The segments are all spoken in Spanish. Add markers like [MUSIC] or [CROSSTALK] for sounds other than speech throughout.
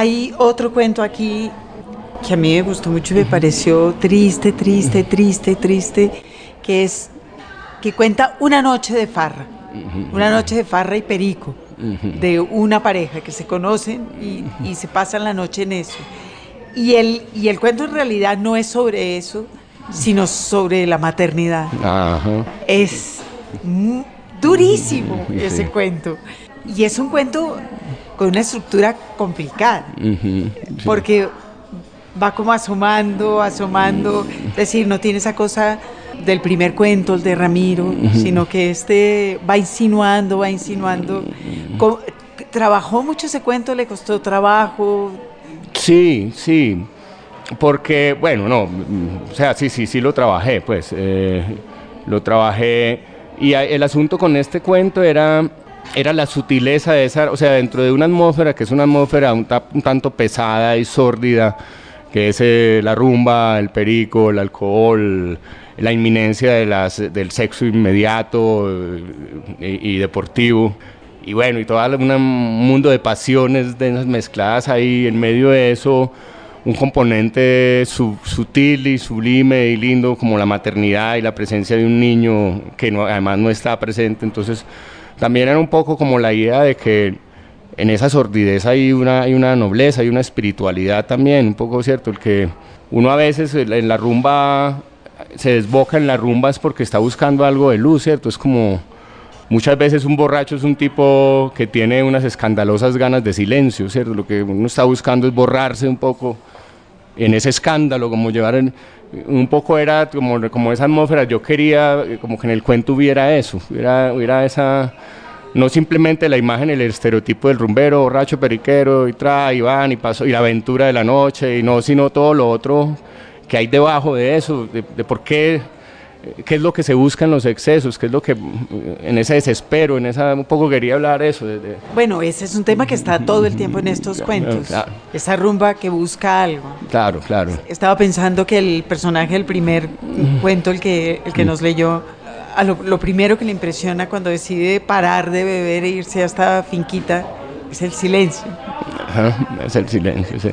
Hay otro cuento aquí que a mí me gustó mucho y me pareció triste, triste, triste, triste, que es que cuenta una noche de farra, una noche de farra y perico, de una pareja que se conocen y, se pasan la noche en eso. Y el, y el cuento en realidad no es sobre eso, sino sobre la maternidad. Es durísimo ese cuento. Y es un cuento con una estructura complicada, porque va como asomando, asomando, es decir, no tiene esa cosa del primer cuento, el de Ramiro, sino que este va insinuando, va insinuando. ¿Trabajó mucho ese cuento? ¿Le costó trabajo? Sí, sí, porque, bueno, no, o sea, sí, sí, sí lo trabajé, pues, eh, lo trabajé. Y el asunto con este cuento era, era la sutileza de esa, o sea, dentro de una atmósfera que es una atmósfera un, tanto pesada y sórdida, que es eh, la rumba, el perico, el alcohol, la inminencia de las, del sexo inmediato eh, y, deportivo. Y bueno, y todo un mundo de pasiones de esas mezcladas ahí en medio de eso, un componente sutil y sublime y lindo como la maternidad y la presencia de un niño que no, además no está presente. Entonces, también era un poco como la idea de que en esa sordidez hay una, hay una nobleza, hay una espiritualidad también, un poco cierto, el que uno a veces en la rumba se desboca en la rumba es porque está buscando algo de luz, ¿cierto? Es como muchas veces un borracho es un tipo que tiene unas escandalosas ganas de silencio, ¿cierto? Lo que uno está buscando es borrarse un poco en ese escándalo, como llevar un poco era como, como esa atmósfera, yo quería como que en el cuento hubiera eso, hubiera, hubiera esa, no simplemente la imagen, el estereotipo del rumbero, borracho, periquero, y trae, y van, y pasó, y la aventura de la noche, y no, sino todo lo otro que hay debajo de eso, de, por qué, qué es lo que se busca en los excesos, qué es lo que en ese desespero, en esa un poco quería hablar eso. bueno, ese es un tema que está todo el tiempo en estos cuentos, esa rumba que busca algo. Claro, claro. Estaba pensando que el personaje del primer cuento, el que, el que nos leyó, a lo, primero que le impresiona cuando decide parar de beber e irse a esta finquita es el silencio. es el silencio, sí.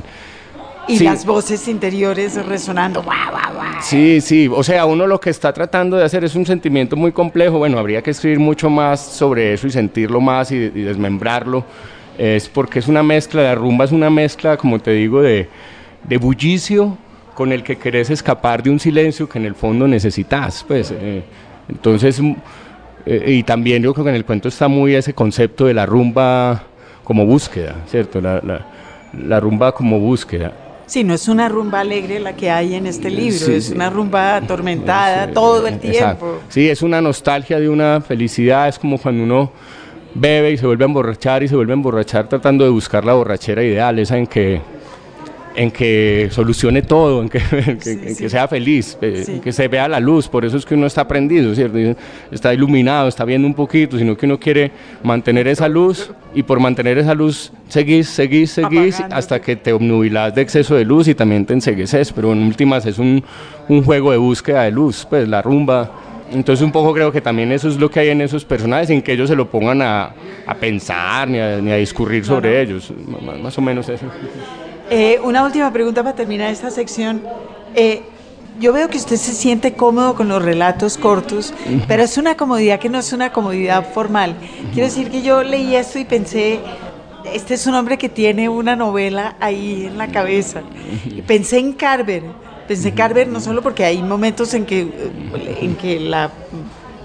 Y las voces interiores resonando. Sí, sí, o sea, uno lo que está tratando de hacer es un sentimiento muy complejo, bueno, habría que escribir mucho más sobre eso y sentirlo más y, desmembrarlo, es porque es una mezcla, la rumba es una mezcla, como te digo, de, de bullicio con el que querés escapar de un silencio que en el fondo necesitas, pues, eh, entonces, mm, eh, y también yo creo que en el cuento está muy ese concepto de la rumba como búsqueda, ¿cierto? La, la, la rumba como búsqueda. Sí, no es una rumba alegre la que hay en este libro, es una rumba atormentada todo el tiempo. Sí, es una nostalgia de una felicidad, es como cuando uno bebe y se vuelve a emborrachar y se vuelve a emborrachar tratando de buscar la borrachera ideal, esa en que en que solucione todo, en que, [LAUGHS] que, sea feliz, eh, que se vea la luz, por eso es que uno está prendido, ¿cierto? está iluminado, está viendo un poquito, sino que uno quiere mantener esa luz y por mantener esa luz seguís, seguís, seguís hasta que te obnubilas de exceso de luz y también te ensegueces, pero en últimas es un, un juego de búsqueda de luz, pues la rumba. Entonces un poco creo que también eso es lo que hay en esos personajes, sin que ellos se lo pongan a, a pensar ni a, ni a discurrir sobre ellos, más o menos eso. Eh, una última pregunta para terminar esta sección. Eh, yo veo que usted se siente cómodo con los relatos cortos, pero es una comodidad que no es una comodidad formal. Quiero decir que yo leí esto y pensé, este es un hombre que tiene una novela ahí en la cabeza. Pensé en Carver, pensé en Carver no solo porque hay momentos en que, en que la,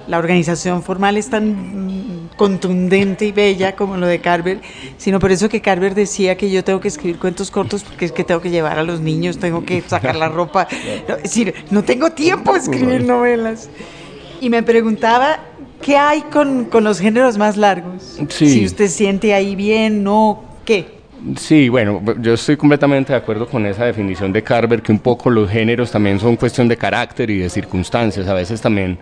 la organización formal es tan contundente y bella como lo de Carver, sino por eso que Carver decía que yo tengo que escribir cuentos cortos porque es que tengo que llevar a los niños, tengo que sacar la ropa. es decir, no tengo tiempo de escribir novelas. Y me preguntaba, ¿qué hay con, con los géneros más largos? Si usted siente ahí bien, no, ¿qué? Sí, bueno, yo estoy completamente de acuerdo con esa definición de Carver, que un poco los géneros también son cuestión de carácter y de circunstancias. A veces también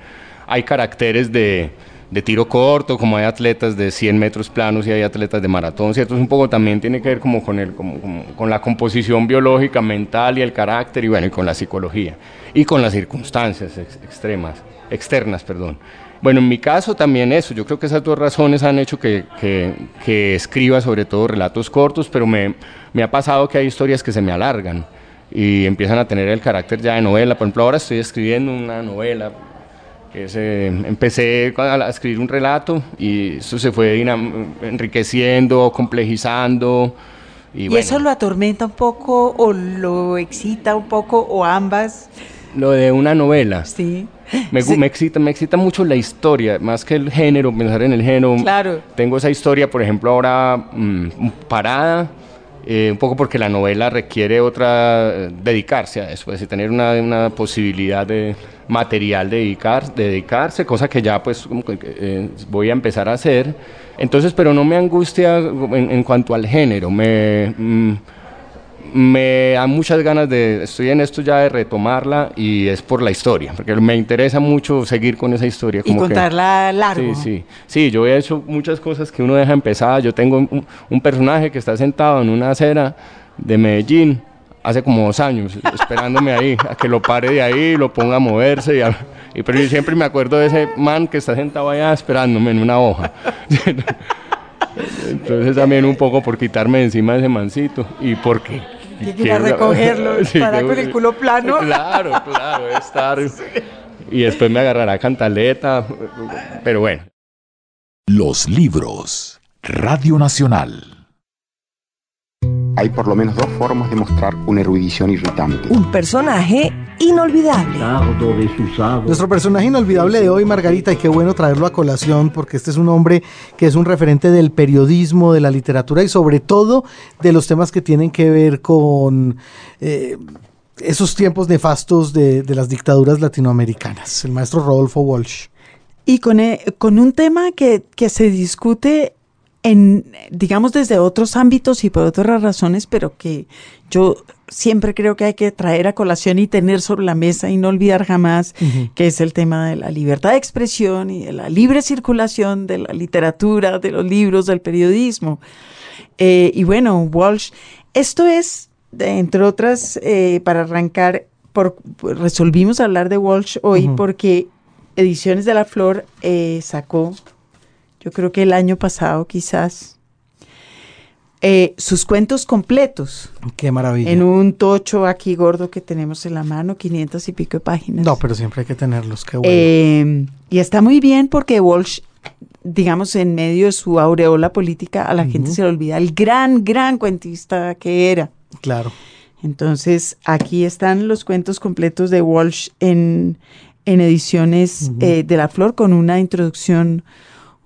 hay caracteres de, de tiro corto, como hay atletas de 100 metros planos y hay atletas de maratón, ¿cierto? Es un poco también tiene que ver como con, el, con la composición biológica, mental y el carácter y bueno, y con la psicología y con las circunstancias extremas, externas, perdón. Bueno, en mi caso también eso. Yo creo que esas dos razones han hecho que, que, escriba sobre todo relatos cortos, pero me, me, ha pasado que hay historias que se me alargan y empiezan a tener el carácter ya de novela. Por ejemplo, ahora estoy escribiendo una novela. Que empecé a escribir un relato y eso se fue enriqueciendo, complejizando. ¿Y, eso lo atormenta un poco o lo excita un poco o ambas? Lo de una novela. Sí. Me, me, excita, me excita mucho la historia, más que el género, pensar en el género. Claro. Tengo esa historia, por ejemplo, ahora mm, parada, eh, un poco porque la novela requiere otra, dedicarse a eso, es tener una, posibilidad de material de, dedicar, dedicarse, cosa que ya pues eh, voy a empezar a hacer. Entonces, pero no me angustia en, cuanto al género, me... Mm, me da muchas ganas de, estoy en esto ya de retomarla y es por la historia, porque me interesa mucho seguir con esa historia. Como y contarla largo. Sí, sí, sí, yo he hecho muchas cosas que uno deja empezar, yo tengo un, personaje que está sentado en una acera de Medellín hace como dos años, [LAUGHS] esperándome ahí, a que lo pare de ahí, lo ponga a moverse, y, pero yo siempre me acuerdo de ese man que está sentado allá esperándome en una hoja. [LAUGHS] Entonces también un poco por quitarme encima de ese mancito y porque que ir a recogerlo [LAUGHS] para con el culo plano. [LAUGHS] Claro, claro, estar. [LAUGHS] Y después me agarrará cantaleta, pero bueno. Los libros. Radio Nacional. Hay por lo menos dos formas de mostrar una erudición irritante. Un personaje inolvidable. Nuestro personaje inolvidable de hoy, Margarita, y qué bueno traerlo a colación porque este es un hombre que es un referente del periodismo, de la literatura y sobre todo de los temas que tienen que ver con... Eh, esos tiempos nefastos de, las dictaduras latinoamericanas, el maestro Rodolfo Walsh. Y con, eh, con un tema que, que se discute en, digamos, desde otros ámbitos y por otras razones, pero que yo siempre creo que hay que traer a colación y tener sobre la mesa y no olvidar jamás, que es el tema de la libertad de expresión y de la libre circulación de la literatura, de los libros, del periodismo. Eh, y bueno, Walsh, esto es, entre otras, eh, para arrancar, por, resolvimos hablar de Walsh hoy porque Ediciones de la Flor eh, sacó yo creo que el año pasado quizás, eh, sus cuentos completos. Qué maravilla. En un tocho aquí gordo que tenemos en la mano, 500 y pico de páginas. No, pero siempre hay que tenerlos, qué bueno. Eh, y está muy bien porque Walsh, digamos, en medio de su aureola política, a la gente se le olvida el gran, gran cuentista que era. Claro. Entonces, aquí están los cuentos completos de Walsh en, en ediciones eh, de La Flor con una introducción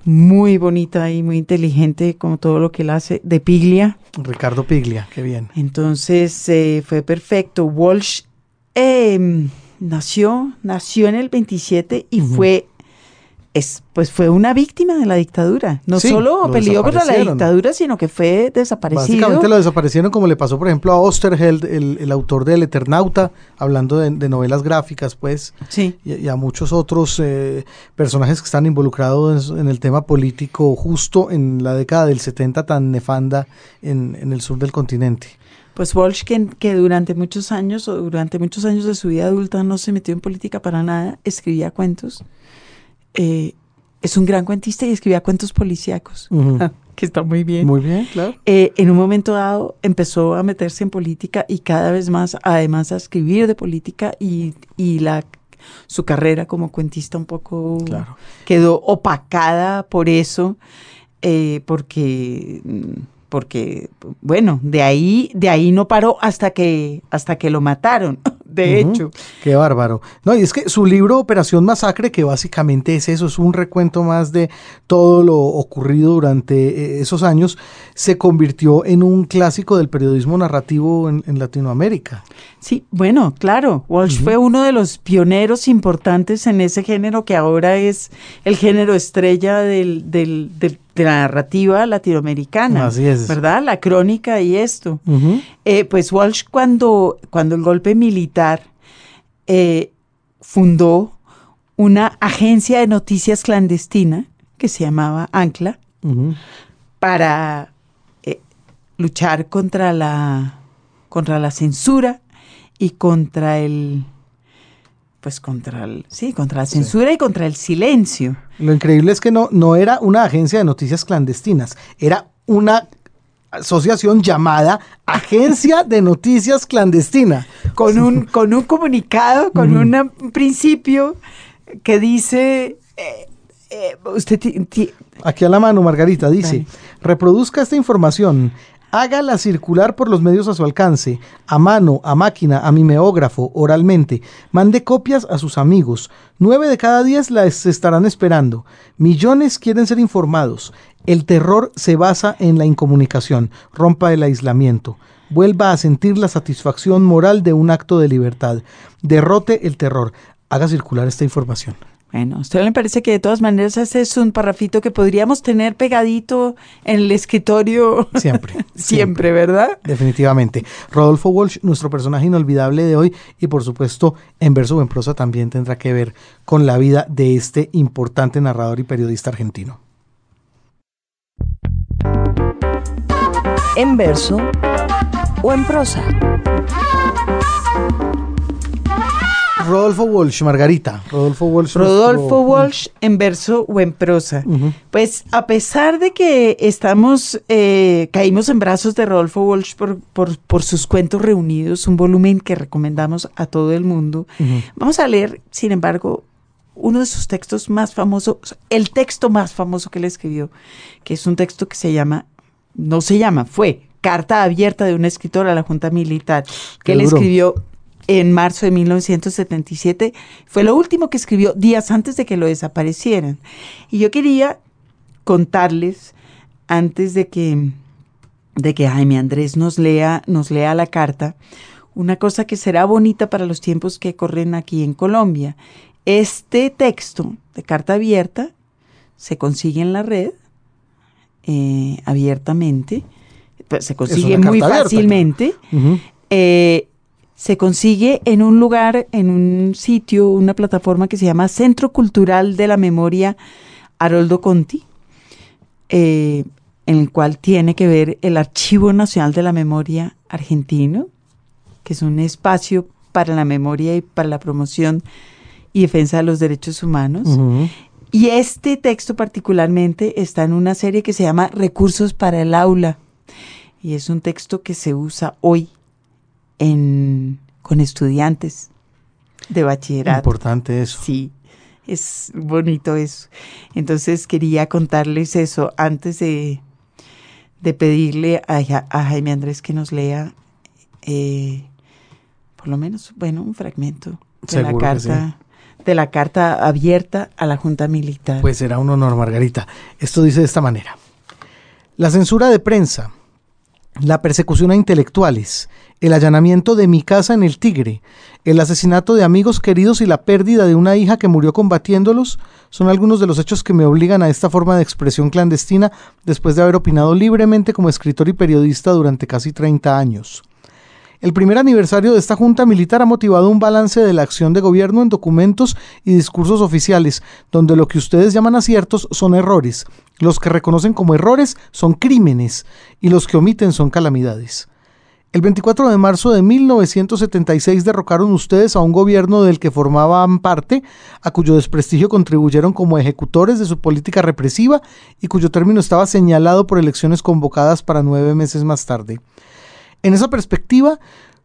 muy bonita y muy inteligente, como todo lo que él hace, de Piglia. Ricardo Piglia, qué bien. Entonces eh, fue perfecto. Walsh em, nació, nació en el 27 y fue es, pues fue una víctima de la dictadura. No solo peleó contra la dictadura, sino que fue desaparecido. Básicamente lo desaparecieron como le pasó, por ejemplo, a Osterheld, el, autor del Eternauta, hablando de, novelas gráficas, pues, sí. y, a muchos otros eh, personajes que están involucrados en, el tema político justo en la década del 70 tan nefanda en, en el sur del continente. Pues Walsh, que, que, durante muchos años o durante muchos años de su vida adulta no se metió en política para nada, escribía cuentos eh, es un gran cuentista y escribía cuentos policíacos, [LAUGHS] que está muy bien. Muy bien, claro. Eh, en un momento dado empezó a meterse en política y cada vez más, además, a escribir de política y, la su carrera como cuentista un poco quedó opacada por eso, eh, porque porque bueno, de ahí de ahí no paró hasta que hasta que lo mataron de hecho. Qué bárbaro. No, y es que su libro Operación Masacre, que básicamente es eso, es un recuento más de todo lo ocurrido durante eh, esos años, se convirtió en un clásico del periodismo narrativo en, Latinoamérica. Sí, bueno, claro. Walsh fue uno de los pioneros importantes en ese género que ahora es el género estrella del, del, de la narrativa latinoamericana. Así es. ¿Verdad? La crónica y esto. Eh, pues Walsh cuando, cuando el golpe militar eh, fundó una agencia de noticias clandestina que se llamaba Ancla para eh, luchar contra la, contra la censura y contra el pues contra el, sí, contra la censura y contra el silencio. Lo increíble es que no, no era una agencia de noticias clandestinas, era una asociación llamada Agencia de Noticias Clandestina. Con un, [LAUGHS] con un comunicado, con un principio que dice... Eh, eh, usted Aquí a la mano, Margarita, dice, reproduzca esta información, hágala circular por los medios a su alcance, a mano, a máquina, a mimeógrafo, oralmente, mande copias a sus amigos. Nueve de cada diez las estarán esperando. Millones quieren ser informados. El terror se basa en la incomunicación. Rompa el aislamiento. Vuelva a sentir la satisfacción moral de un acto de libertad. Derrote el terror. Haga circular esta información. Bueno, a usted le parece que de todas maneras ese es un parrafito que podríamos tener pegadito en el escritorio. Siempre. [LAUGHS] siempre, ¿verdad? Definitivamente. Rodolfo Walsh, nuestro personaje inolvidable de hoy y por supuesto en verso o en prosa también tendrá que ver con la vida de este importante narrador y periodista argentino. En verso o en prosa. Rodolfo Walsh, Margarita. Rodolfo Walsh. Rodolfo Walsh en verso o en prosa. Pues a pesar de que estamos, eh, caímos en brazos de Rodolfo Walsh por, por, sus cuentos reunidos, un volumen que recomendamos a todo el mundo, vamos a leer, sin embargo, uno de sus textos más famosos, el texto más famoso que él escribió, que es un texto que se llama, no se llama, fue Carta Abierta de un escritor a la Junta Militar, que él escribió en marzo de 1977. Fue lo último que escribió días antes de que lo desaparecieran. Y yo quería contarles, antes de que, de que Jaime Andrés nos lea, nos lea la carta, una cosa que será bonita para los tiempos que corren aquí en Colombia. Este texto de carta abierta se consigue en la red eh, abiertamente, pues, se consigue muy fácilmente se consigue en un lugar, en un sitio, una plataforma que se llama Centro Cultural de la Memoria Haroldo Conti, eh, en el cual tiene que ver el Archivo Nacional de la Memoria Argentino, que es un espacio para la memoria y para la promoción y defensa de los derechos humanos. Y este texto particularmente está en una serie que se llama Recursos para el aula. Y es un texto que se usa hoy con estudiantes de bachillerato. Importante eso. Sí, es bonito eso. Entonces quería contarles eso antes de, de pedirle a, Jaime Andrés que nos lea eh, por lo menos, bueno, un fragmento de la carta. De la carta abierta a la Junta Militar. Pues será un honor, Margarita. Esto dice de esta manera. La censura de prensa, la persecución a intelectuales, el allanamiento de mi casa en el Tigre, el asesinato de amigos queridos y la pérdida de una hija que murió combatiéndolos son algunos de los hechos que me obligan a esta forma de expresión clandestina después de haber opinado libremente como escritor y periodista durante casi 30 años. El primer aniversario de esta Junta Militar ha motivado un balance de la acción de gobierno en documentos y discursos oficiales, donde lo que ustedes llaman aciertos son errores, los que reconocen como errores son crímenes y los que omiten son calamidades. El 24 de marzo de 1976 derrocaron ustedes a un gobierno del que formaban parte, a cuyo desprestigio contribuyeron como ejecutores de su política represiva y cuyo término estaba señalado por elecciones convocadas para nueve meses más tarde. En esa perspectiva,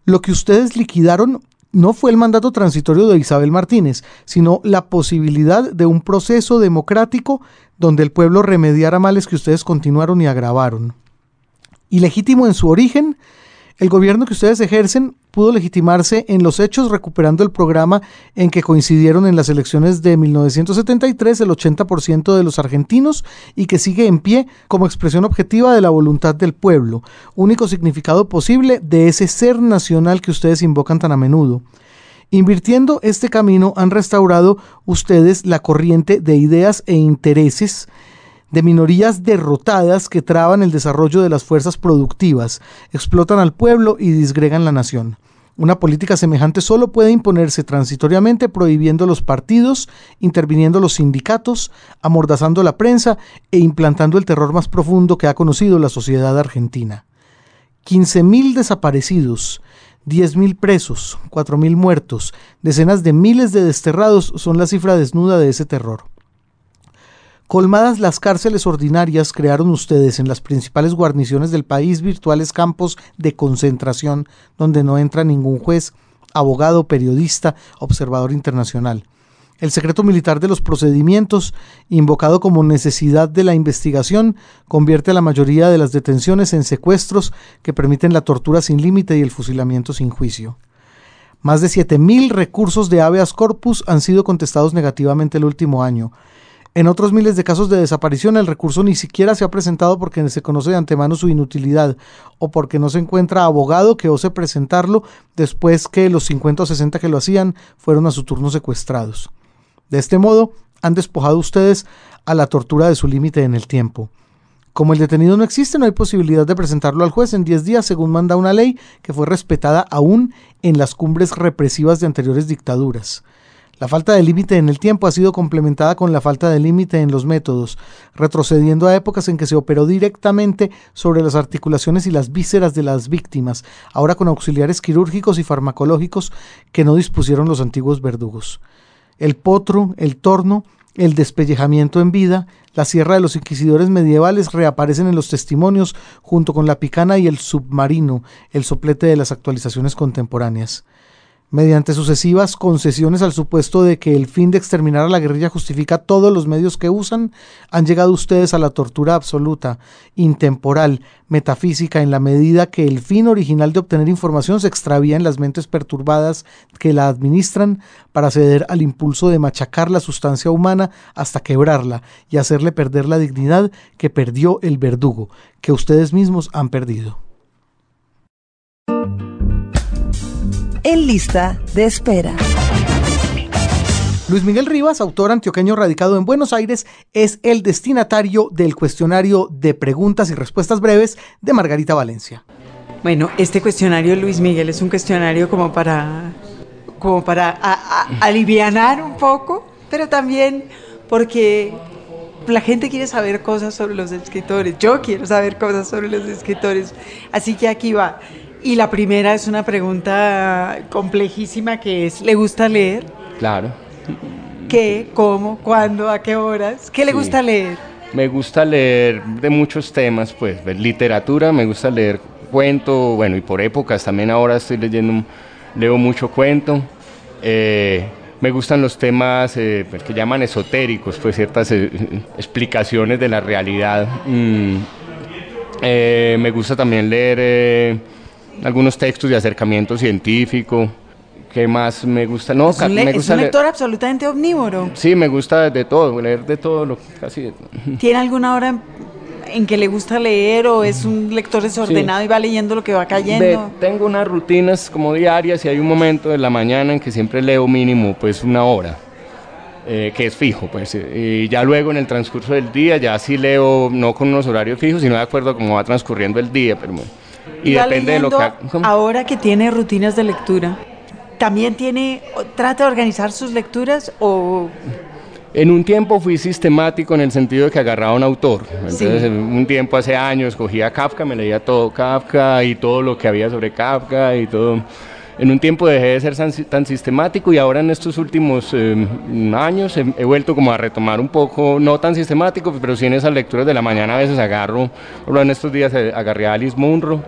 lo que ustedes liquidaron no fue el mandato transitorio de Isabel Martínez, sino la posibilidad de un proceso democrático donde el pueblo remediara males que ustedes continuaron y agravaron. Ilegítimo en su origen, el gobierno que ustedes ejercen pudo legitimarse en los hechos recuperando el programa en que coincidieron en las elecciones de 1973 el 80% de los argentinos y que sigue en pie como expresión objetiva de la voluntad del pueblo, único significado posible de ese ser nacional que ustedes invocan tan a menudo. Invirtiendo este camino han restaurado ustedes la corriente de ideas e intereses de minorías derrotadas que traban el desarrollo de las fuerzas productivas, explotan al pueblo y disgregan la nación. Una política semejante solo puede imponerse transitoriamente prohibiendo los partidos, interviniendo los sindicatos, amordazando la prensa e implantando el terror más profundo que ha conocido la sociedad argentina. 15.000 desaparecidos, 10.000 presos, 4.000 muertos, decenas de miles de desterrados son la cifra desnuda de ese terror. Colmadas las cárceles ordinarias, crearon ustedes en las principales guarniciones del país virtuales campos de concentración donde no entra ningún juez, abogado, periodista, observador internacional. El secreto militar de los procedimientos, invocado como necesidad de la investigación, convierte a la mayoría de las detenciones en secuestros que permiten la tortura sin límite y el fusilamiento sin juicio. Más de 7.000 recursos de habeas corpus han sido contestados negativamente el último año. En otros miles de casos de desaparición el recurso ni siquiera se ha presentado porque se conoce de antemano su inutilidad o porque no se encuentra abogado que ose presentarlo después que los 50 o 60 que lo hacían fueron a su turno secuestrados. De este modo, han despojado ustedes a la tortura de su límite en el tiempo. Como el detenido no existe, no hay posibilidad de presentarlo al juez en 10 días, según manda una ley que fue respetada aún en las cumbres represivas de anteriores dictaduras. La falta de límite en el tiempo ha sido complementada con la falta de límite en los métodos, retrocediendo a épocas en que se operó directamente sobre las articulaciones y las vísceras de las víctimas, ahora con auxiliares quirúrgicos y farmacológicos que no dispusieron los antiguos verdugos el potro, el torno, el despellejamiento en vida, la sierra de los inquisidores medievales reaparecen en los testimonios junto con la picana y el submarino, el soplete de las actualizaciones contemporáneas. Mediante sucesivas concesiones al supuesto de que el fin de exterminar a la guerrilla justifica todos los medios que usan, han llegado ustedes a la tortura absoluta, intemporal, metafísica, en la medida que el fin original de obtener información se extravía en las mentes perturbadas que la administran para ceder al impulso de machacar la sustancia humana hasta quebrarla y hacerle perder la dignidad que perdió el verdugo, que ustedes mismos han perdido. En lista de espera. Luis Miguel Rivas, autor antioqueño radicado en Buenos Aires, es el destinatario del cuestionario de preguntas y respuestas breves de Margarita Valencia. Bueno, este cuestionario, Luis Miguel, es un cuestionario como para, como para alivianar un poco, pero también porque la gente quiere saber cosas sobre los escritores. Yo quiero saber cosas sobre los escritores. Así que aquí va. Y la primera es una pregunta complejísima que es, ¿le gusta leer? Claro. ¿Qué? ¿Cómo? ¿Cuándo? ¿A qué horas? ¿Qué le gusta leer? Me gusta leer de muchos temas, pues, literatura, me gusta leer cuento, bueno, y por épocas también ahora estoy leyendo, leo mucho cuento. Eh, me gustan los temas eh, pues, que llaman esotéricos, pues ciertas eh, explicaciones de la realidad. Mm, me gusta también leer algunos textos de acercamiento científico. ¿Qué más me gusta? No, es un, me gusta un lector absolutamente omnívoro. Sí, me gusta de todo, leer de todo, lo, casi [LAUGHS] ¿Tiene alguna hora en, que le gusta leer o es un lector desordenado y va leyendo lo que va cayendo? tengo unas rutinas como diarias y hay un momento de la mañana en que siempre leo mínimo pues una hora. Eh, que es fijo, pues, y ya luego en el transcurso del día ya sí leo, no con unos horarios fijos, sino de acuerdo a cómo va transcurriendo el día, pero y depende de lo que... Ahora que tiene rutinas de lectura, ¿también tiene, trata de organizar sus lecturas o...? En un tiempo fui sistemático en el sentido de que agarraba un autor. Entonces, un tiempo hace años cogía Kafka, me leía todo Kafka y todo lo que había sobre Kafka y todo. En un tiempo dejé de ser tan, sistemático y ahora en estos últimos eh, años he, he, vuelto como a retomar un poco, no tan sistemático, pero sí en esas lecturas de la mañana a veces agarro, por en estos días eh, agarré a Alice Munro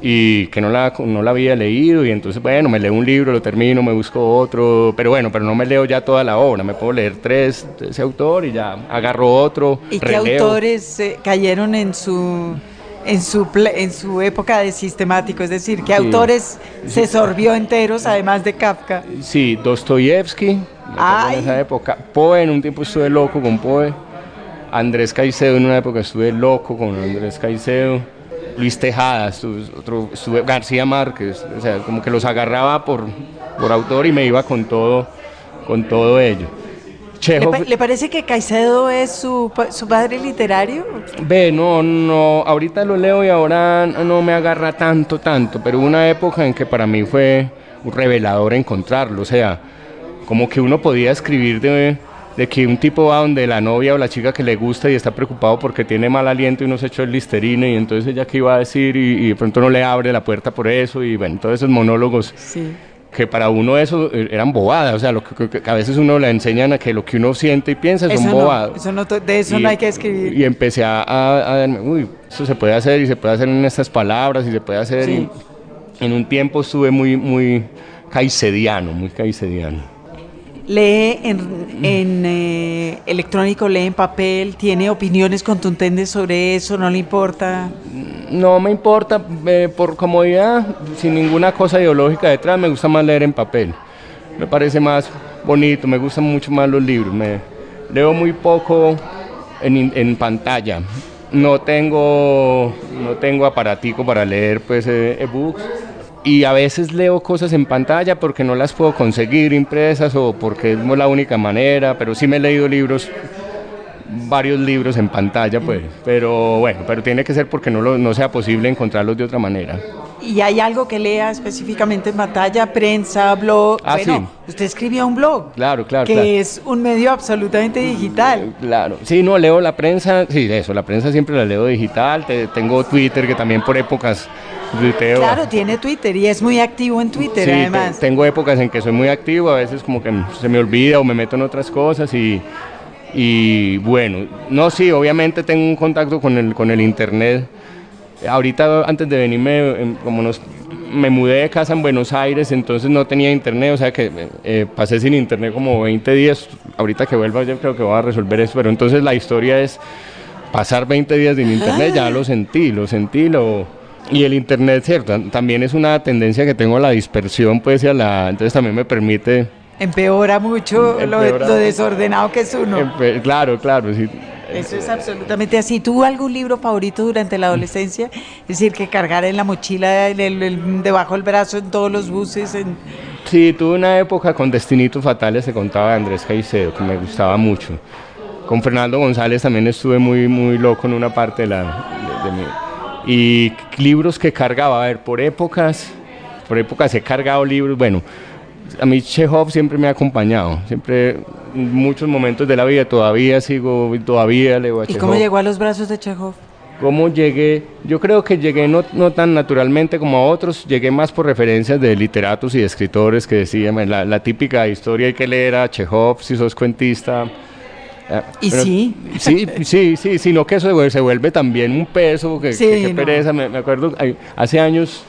y que no la, no la había leído y entonces bueno, me leo un libro, lo termino, me busco otro, pero bueno, pero no me leo ya toda la obra, me puedo leer tres de ese autor y ya agarro otro. ¿Y qué autores eh, cayeron en su en su en su época de sistemático, es decir, qué autores se sorbió enteros además de Kafka? Sí, Dostoyevsky, en esa época, Poe, en un tiempo estuve loco con Poe, Andrés Caicedo en una época estuve loco con Andrés Caicedo Luis Tejada, otro, García Márquez, o sea, como que los agarraba por, por autor y me iba con todo, con todo ello. ¿Le, parece que Caicedo es su, su, padre literario? Ve, no, no, ahorita lo leo y ahora no me agarra tanto, tanto, pero hubo una época en que para mí fue un revelador encontrarlo, o sea, como que uno podía escribir de de que un tipo va donde la novia o la chica que le gusta y está preocupado porque tiene mal aliento y no se echó el listerine y entonces ella qué iba a decir y, y de pronto no le abre la puerta por eso y bueno, todos esos monólogos Sí. que para uno eso eh, eran bobadas, o sea, lo que, a veces uno le enseñan a que lo que uno siente y piensa Eso son no, bobadas. eso no de eso Y- no hay que escribir. Y empecé a, a- uy, eso se puede hacer y se puede hacer en estas palabras y se puede hacer. Sí. y en un tiempo estuve muy, muy caicediano, muy caicediano. Lee en, eh, electrónico, lee en papel, tiene opiniones contundentes sobre eso, no le importa. No me importa, eh, por comodidad, sin ninguna cosa ideológica detrás, me gusta más leer en papel. Me parece más bonito, me gustan mucho más los libros. Me, leo muy poco en, en pantalla. No tengo, no tengo aparatico para leer pues eh, ebooks. Y a veces leo cosas en pantalla porque no las puedo conseguir impresas o porque es la única manera, pero sí me he leído libros varios libros en pantalla, pues, pero bueno, pero tiene que ser porque no, lo- no sea posible encontrarlos de otra manera. ¿Y hay algo que lea específicamente en pantalla, prensa, blog? Ah, bueno, sí. usted escribió un blog, Claro, claro, que claro. es un medio absolutamente digital. Claro, sí, no, leo la prensa, sí, eso, la prensa siempre la leo digital, te- tengo Twitter que también por épocas tuiteo. Claro, tiene Twitter y es muy activo en Twitter, Sí, además. tengo épocas en que soy muy activo, a veces como que se me olvida o me meto en otras cosas y, y bueno, no, sí, obviamente tengo un contacto con el, con el internet. Ahorita antes de venirme, em, como nos, me mudé de casa en Buenos Aires, entonces no tenía internet, o sea que eh, pasé sin internet como 20 días. Ahorita que vuelva yo creo que voy a resolver eso, pero entonces la historia es pasar 20 días sin internet, ya lo sentí, lo sentí, lo... Y el internet, cierto, también es una tendencia que tengo a la dispersión, pues, y a la... Entonces también me permite... Empeora mucho lo, lo desordenado que es uno. empe- claro, claro, sí. Eso es absolutamente así. ¿Tuvo algún libro favorito durante la adolescencia? Es decir, que cargar en la mochila, el- el- debajo del brazo, en todos los buses. En... Sí, tuve una época con Destinitos Fatales, se contaba de Andrés Caicedo, que me gustaba mucho. Con Fernando González también estuve muy, muy loco en una parte de la... de- de mi- y libros que cargaba, a ver, por épocas, por épocas he cargado libros, bueno, a mí Chekhov siempre me ha acompañado, siempre, en muchos momentos de la vida todavía sigo, todavía leo a ¿Y Chekhov. cómo llegó a los brazos de Chekhov? ¿Cómo llegué? Yo creo que llegué no, no tan naturalmente como a otros, llegué más por referencias de literatos y de escritores que decían, "Bueno, la, la típica historia hay que leer a Chekhov si sos cuentista. Eh, ¿Y pero- sí? Sí, sí, sí, sino que eso se vuelve, se vuelve también un peso, que, Sí, que- que no. pereza. Me, me acuerdo, hace años,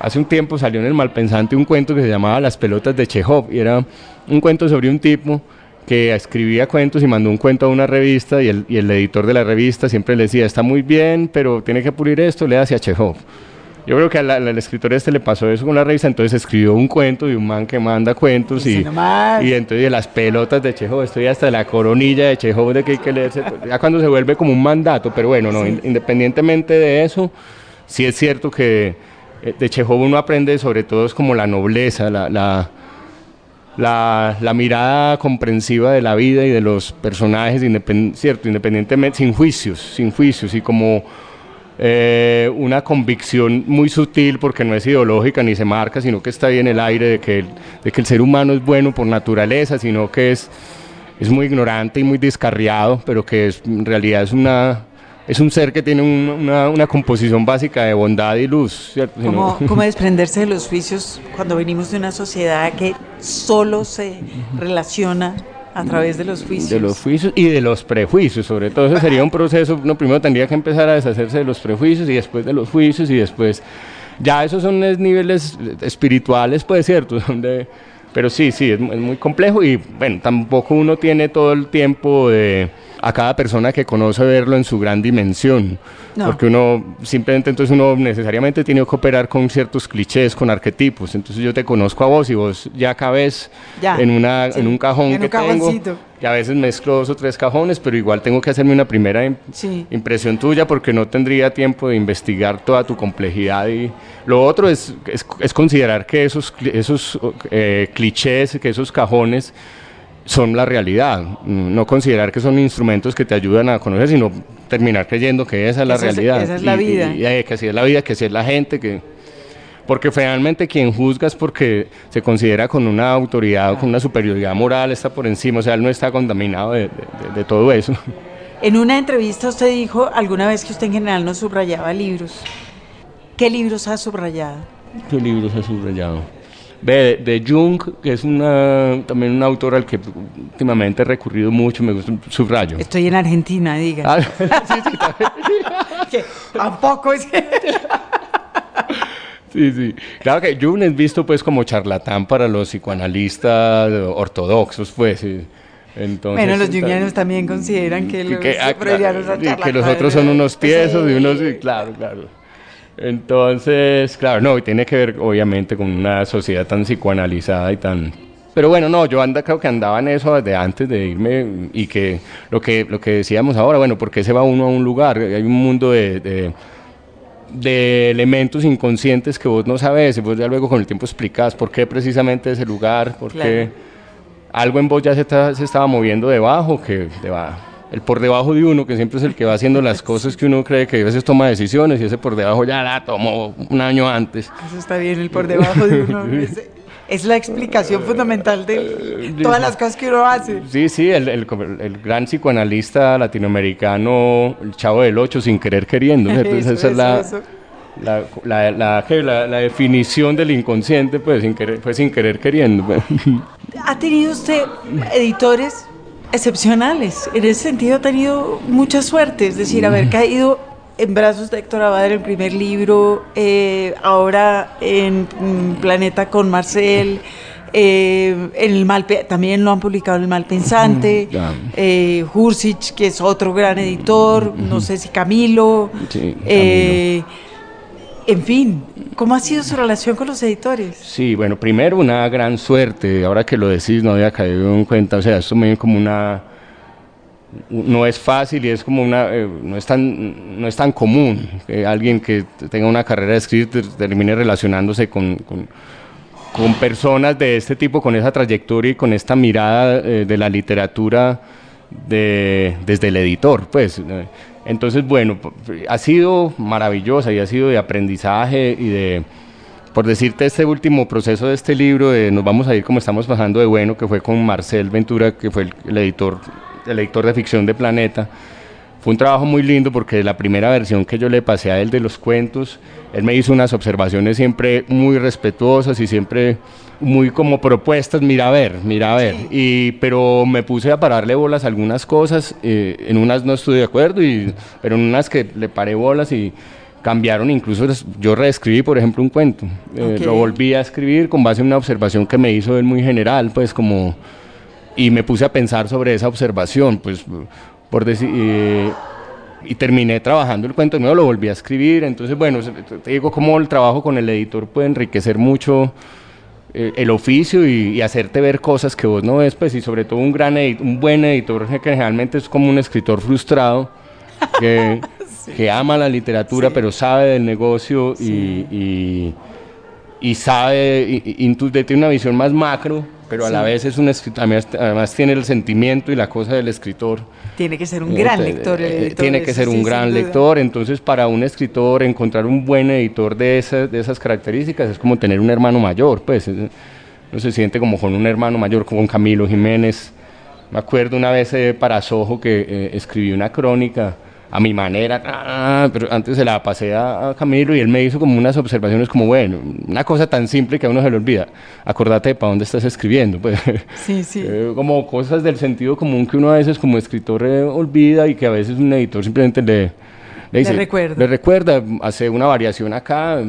hace un tiempo salió en El Malpensante un cuento que se llamaba Las pelotas de Chekhov, y era un cuento sobre un tipo que escribía cuentos y mandó un cuento a una revista y el, y el editor de la revista siempre le decía, está muy bien, pero tiene que pulir esto, le hacia Chekhov. Yo creo que al, escritor este le pasó eso con la revista, entonces escribió un cuento de un man que manda cuentos y, y entonces de las pelotas de Chekhov, estoy hasta la coronilla de Chekhov de que hay que leerse, ya cuando se vuelve como un mandato, pero bueno, no, in- independientemente de eso, sí es cierto que de Chekhov uno aprende sobre todo es como la nobleza, la, la, la, mirada comprensiva de la vida y de los personajes, cierto, independientemente, sin juicios, sin juicios y como eh, una convicción muy sutil porque no es ideológica ni se marca, sino que está ahí en el aire de que el, de que el ser humano es bueno por naturaleza, sino que es, es muy ignorante y muy descarriado, pero que es, en realidad es una... Es un ser que tiene un- una, una composición básica de bondad y luz, ¿cierto? ¿Cómo, Sino- cómo desprenderse de los juicios cuando venimos de una sociedad que solo se relaciona a través de los juicios? De los juicios y de los prejuicios, sobre todo. Eso sería un proceso. Uno primero tendría que empezar a deshacerse de los prejuicios y después de los juicios y después. Ya esos son es niveles espirituales, pues cierto. [LAUGHS] Donde, pero sí, sí, es muy complejo y bueno, tampoco uno tiene todo el tiempo de a cada persona que conoce verlo en su gran dimensión. No. Porque uno simplemente entonces uno necesariamente tiene que operar con ciertos clichés, con arquetipos. Entonces yo te conozco a vos y vos ya cabes Ya, en, una, sí, en un cajón en que cajoncito. tengo. Y a veces mezclo dos o tres cajones, pero igual tengo que hacerme una primera Sí. impresión tuya porque no tendría tiempo de investigar toda tu complejidad. Y lo otro es, es, es considerar que esos, esos eh, clichés, que esos cajones son la realidad. Mm, No considerar que son instrumentos que te ayudan a conocer, sino terminar creyendo que esa es la Esa es- realidad. esa es la Y- y- vida. y, eh, que así es la vida, que así es la gente, que... porque finalmente quien juzga es porque se considera con una autoridad o con una superioridad moral, está por encima, o sea, él no está contaminado de, de todo eso. [LAUGHS] En una entrevista usted dijo alguna vez que usted en general no subrayaba libros. ¿Qué libros ha subrayado? ¿Qué libros ha subrayado? De, de Jung, que es una, también un autor al que últimamente he recurrido mucho, me gusta subrayo. Estoy en Argentina, diga. Ah, [LAUGHS] [LAUGHS] sí, sí, Tampoco es [LAUGHS] Sí, sí. Claro que Jung es visto pues como charlatán para los psicoanalistas ortodoxos, pues. Entonces, bueno, los jungianos también consideran que los que, ah, que los otros son unos tiesos y unos... Claro, claro. Entonces, claro, no, y tiene que ver obviamente con una sociedad tan psicoanalizada y tan... Pero bueno, no, yo anda, creo que andaba en eso desde antes de irme y que lo que, lo que decíamos ahora, bueno, ¿por qué se va uno a un lugar? Hay un mundo de, de, elementos inconscientes que vos no sabes y vos ya luego con el tiempo explicás por qué precisamente ese lugar, por qué algo en vos ya se, se estaba moviendo debajo, que va el por debajo de uno, que siempre es el que va haciendo las cosas que uno cree que a veces toma decisiones y ese por debajo ya la tomó un año antes. Eso está bien, el por debajo de uno. [LAUGHS] es, la explicación fundamental de todas las cosas que uno hace. Sí, sí, el, el, el gran psicoanalista latinoamericano, el chavo del ocho, sin querer queriendo. Entonces esa es la... La, la, la, la, definición del inconsciente, pues sin querer, pues, sin querer queriendo. ¿Ha tenido usted editores excepcionales. En ese sentido ha tenido mucha suerte, es decir, haber caído en brazos de Héctor Abad en el primer libro, eh, ahora en Planeta con Marcel. Eh, en el mal también lo han publicado en el Malpensante, eh, Hursich, que es otro gran editor, no sé si Camilo, eh, en fin, ¿cómo ha sido su relación con los editores? Sí, bueno, primero una gran suerte, ahora que lo decís no había caído en cuenta, o sea, esto me como una no es fácil y es como una eh, no es tan no es tan común que alguien que tenga una carrera de escritor termine relacionándose con, con, personas de este tipo con esa trayectoria y con esta mirada eh, de la literatura de, desde el editor pues eh, entonces, bueno, ha sido maravillosa y ha sido de aprendizaje y de, por decirte, este último proceso de este libro, de nos vamos a ir como estamos pasando de bueno, que fue con Marcel Ventura, que fue el, editor, el editor de ficción de Planeta. Fue un trabajo muy lindo porque la primera versión que yo le pasé a él de los cuentos, él me hizo unas observaciones siempre muy respetuosas y siempre muy como propuestas, mira a ver, mira a ver. Y, pero me puse a pararle bolas a algunas cosas, eh, en unas no estuve de acuerdo, y, pero en unas que le paré bolas y cambiaron, incluso yo reescribí, por ejemplo, un cuento. Eh, lo volví a escribir con base en una observación que me hizo él muy general, pues como... Y me puse a pensar sobre esa observación, pues por decir... Eh, y terminé trabajando el cuento nuevo, lo volví a escribir, entonces bueno, te digo cómo el trabajo con el editor puede enriquecer mucho eh, el oficio y, hacerte ver cosas que vos no ves, pues, y sobre todo un gran un buen editor que generalmente es como un escritor frustrado que, [LAUGHS] que ama la literatura pero sabe del negocio y, y, sabe, y, tiene una visión más macro, pero a la vez es un escritor, además tiene el sentimiento y la cosa del escritor tiene que ser un gran lector. Eh, tiene que ser un gran lector, entonces para un escritor encontrar un buen editor de esas, de esas características es como tener un hermano mayor, pues no se siente como con un hermano mayor, como con Camilo Jiménez. Me acuerdo una vez eh, para Soho que eh, escribí una crónica a mi manera, ah, pero antes se la pasé a, Camilo y él me hizo como unas observaciones como, bueno, una cosa tan simple que a uno se le olvida, acordate para dónde estás escribiendo, [LAUGHS] pues, sí, sí. Eh, como cosas del sentido común que uno a veces como escritor eh, olvida y que a veces un editor simplemente le, le, dice, recuerda. le recuerda, hace una variación acá,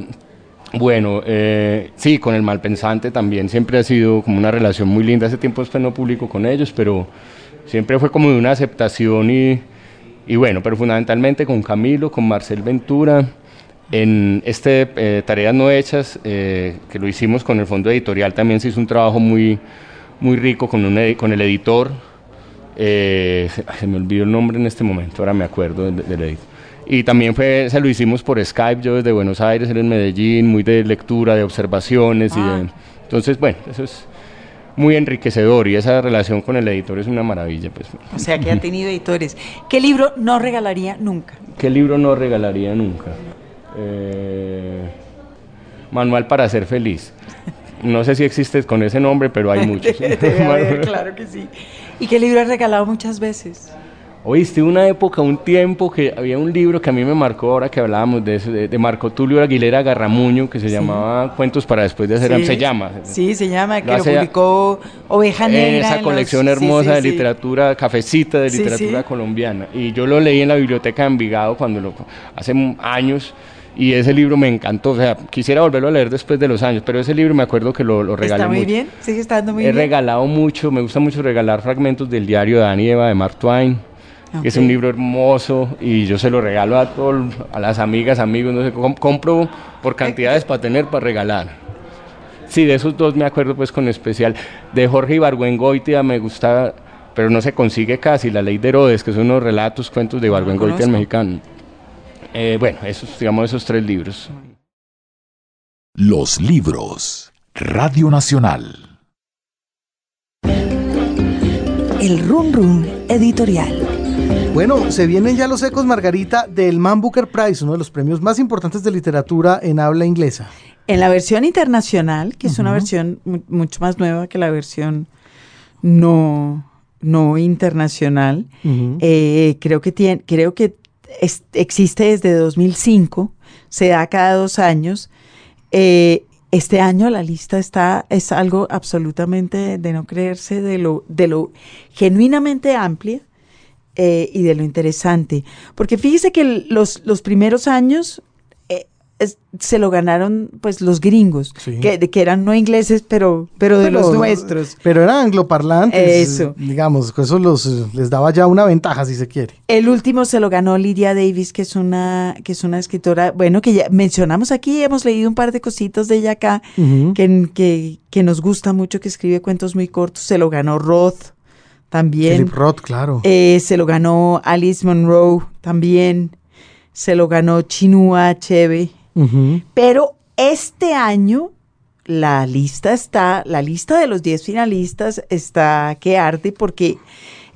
bueno, eh, sí, con el malpensante también siempre ha sido como una relación muy linda, hace tiempo después no publico con ellos, pero siempre fue como de una aceptación y y bueno, pero fundamentalmente con Camilo, con Marcel Ventura, en este eh, Tareas No Hechas, eh, que lo hicimos con el fondo editorial, también se hizo un trabajo muy, muy rico con, un, con el editor. Eh, se, me olvidó el nombre en este momento, ahora me acuerdo del, editor. Y también fue, se lo hicimos por Skype, yo desde Buenos Aires, él en Medellín, muy de lectura, de observaciones. Y ah. entonces, bueno, eso es muy enriquecedor y esa relación con el editor es una maravilla. Pues. O sea que ha tenido editores. ¿Qué libro no regalaría nunca? ¿Qué libro no regalaría nunca? Eh, Manual para ser feliz. No sé si existe con ese nombre, pero hay [LAUGHS] muchos. Debe haber, [LAUGHS] claro que sí. ¿Y qué libro has regalado muchas veces? Oíste, una época, un tiempo que había un libro que a mí me marcó ahora que hablábamos de eso, de, de Marco Tulio Aguilera Garramuño, que se llamaba Cuentos para después de hacer... Sí. Se llama. Sí, se llama, que lo, publicó Oveja Negra. Esa en colección los- sí, hermosa sí, de sí. literatura, cafecita de Sí, literatura sí. colombiana. Y yo lo leí en la biblioteca de Envigado cuando lo, hace años. Y ese libro me encantó. O sea, quisiera volverlo a leer después de los años, pero ese libro me acuerdo que lo, lo regalé Está muy mucho. bien, sigue estando muy He bien. regalado mucho, me gusta mucho regalar fragmentos del diario de y Eva de Mark Twain, que es un libro hermoso y yo se lo regalo a todo, a las amigas, amigos, no sé, com- compro por cantidades para tener, para regalar. Sí, de esos dos me acuerdo pues con especial. De Jorge Ibargüengoitia me gusta, pero no se consigue casi, La Ley de Herodes, que son unos relatos, cuentos de Ibargüengoitia el mexicano. Eh, bueno, esos, digamos, esos tres libros. Los libros. Radio Nacional. El Run Run Editorial. Bueno, se vienen ya los ecos, Margarita, del Man Booker Prize, uno de los premios más importantes de literatura en habla inglesa. En la versión internacional, que es una versión mu- mucho más nueva que la versión no, no internacional, eh, creo que, tiene, creo que es- existe desde 2005, se da cada dos años. Eh, este año la lista está, es algo absolutamente de no creerse, de lo, de lo genuinamente amplia eh, y de lo interesante. Porque fíjese que los, los primeros años eh, es- se lo ganaron pues los gringos, Sí. que, de- que eran no ingleses, pero, pero de Pero- los nuestros. Pero eran angloparlantes. Eso. Digamos, eso los, les daba ya una ventaja, si se quiere. El último se lo ganó Lydia Davis, que es una, que es una escritora, bueno, que ya mencionamos aquí, hemos leído un par de cositas de ella acá, que, que, que nos gusta mucho, que escribe cuentos muy cortos. Se lo ganó Roth también. Philip Roth, claro. Eh, se lo ganó Alice Monroe también. Se lo ganó Chinua Achebe. Pero este año la lista está, la lista de los 10 finalistas está que arde porque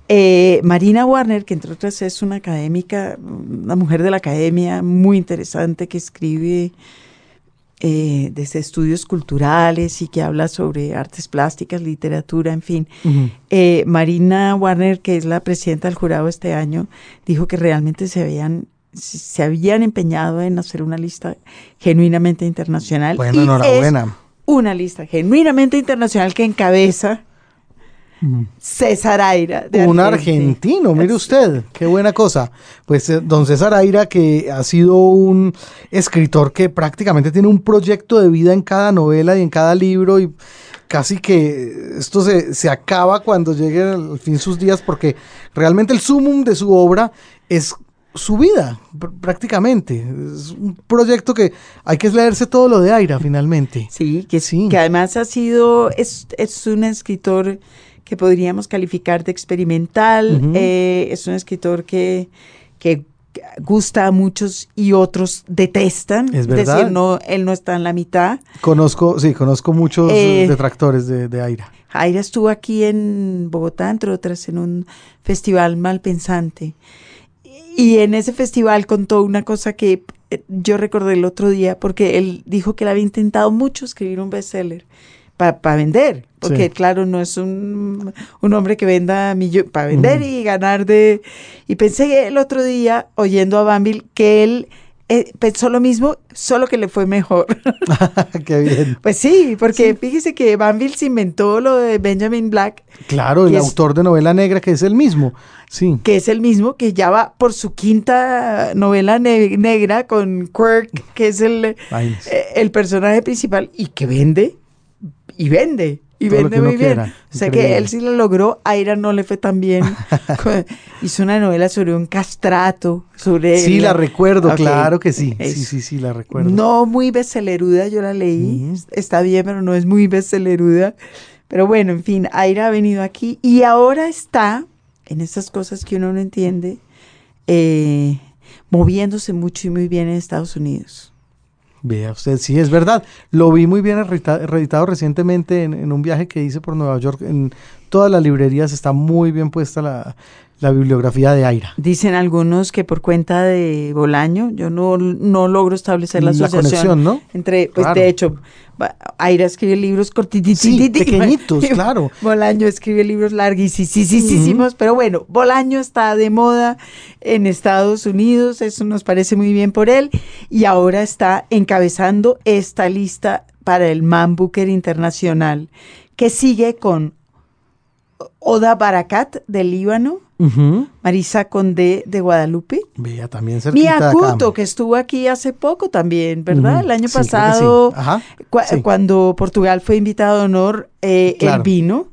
eh, Marina Warner, que entre otras es una académica, una mujer de la academia muy interesante que escribe eh, desde estudios culturales y que habla sobre artes plásticas, literatura, en fin. Eh, Marina Warner, que es la presidenta del jurado este año, dijo que realmente se habían se habían empeñado en hacer una lista genuinamente internacional. Bueno, y enhorabuena. es una lista genuinamente internacional que encabeza César Aira. de Un Argentina. argentino, mire usted, qué buena cosa. Pues eh, don César Aira, que ha sido un escritor que prácticamente tiene un proyecto de vida en cada novela y en cada libro y casi que esto se, se acaba cuando llegue al fin sus días porque realmente el sumum de su obra es su vida, pr- prácticamente. Es un proyecto que hay que leerse todo lo de Aira finalmente. Sí, que, Sí. que además ha sido, es, es un escritor que podríamos calificar de experimental, eh, es un escritor que, que gusta a muchos y otros detestan. Es verdad. decir, no, él no está en la mitad. Conozco, sí, conozco muchos Eh, eh, detractores de, de Aira. Jaira estuvo aquí en Bogotá, entre otras, en un festival malpensante. Y en ese festival contó una cosa que eh, yo recordé el otro día, porque él dijo que él había intentado mucho escribir un bestseller para vender, porque Sí. claro, no es un, un hombre que venda para vender y ganar de... Y pensé el otro día, oyendo a Bambil, que él eh, pensó lo mismo, solo que le fue mejor. [LAUGHS] [LAUGHS] qué bien. Pues sí, porque fíjese que Banville se inventó lo de Benjamin Black, Claro, el es- autor de novela negra que es el mismo. Sí. que es el mismo que ya va por su quinta novela ne- negra con Quirk, que es el, eh, el personaje principal, y que vende, y vende, y Todo vende muy bien. quiera. O sea Increíble. que él sí lo logró, a Ira no le fue tan bien. [LAUGHS] Hizo una novela sobre un castrato, sobre... Sí, la recuerdo, claro que sí. Sí, sí, sí, la recuerdo. No muy bestselleruda, yo la leí. Está bien, pero no es muy bestselleruda. Pero bueno, en fin, Aira ha venido aquí y ahora está en esas cosas que uno no entiende, eh, moviéndose mucho y muy bien en Estados Unidos. Vea usted, sí, es verdad. Lo vi muy bien reedita- reeditado recientemente en, en un viaje que hice por Nueva York. En todas las librerías está muy bien puesta la, la bibliografía de Aira. Dicen algunos que por cuenta de Bolaño, yo no, no logro establecer la asociación. conexión, ¿no? Entre, pues de hecho, Aira escribe libros cortititos. Sí, [LAUGHS] pequeñitos, claro. Bolaño escribe libros larguísimos, pero bueno, Bolaño está de moda en Estados Unidos, eso nos parece muy bien por él, y ahora está encabezando esta lista para el Man Booker Internacional, que sigue con Oda Barakat del Líbano, Marisa Condé de Guadalupe. Vea, también Mia Couto, que estuvo aquí hace poco también, ¿verdad? El año pasado, cuando Portugal fue invitado a honor, eh, el vino.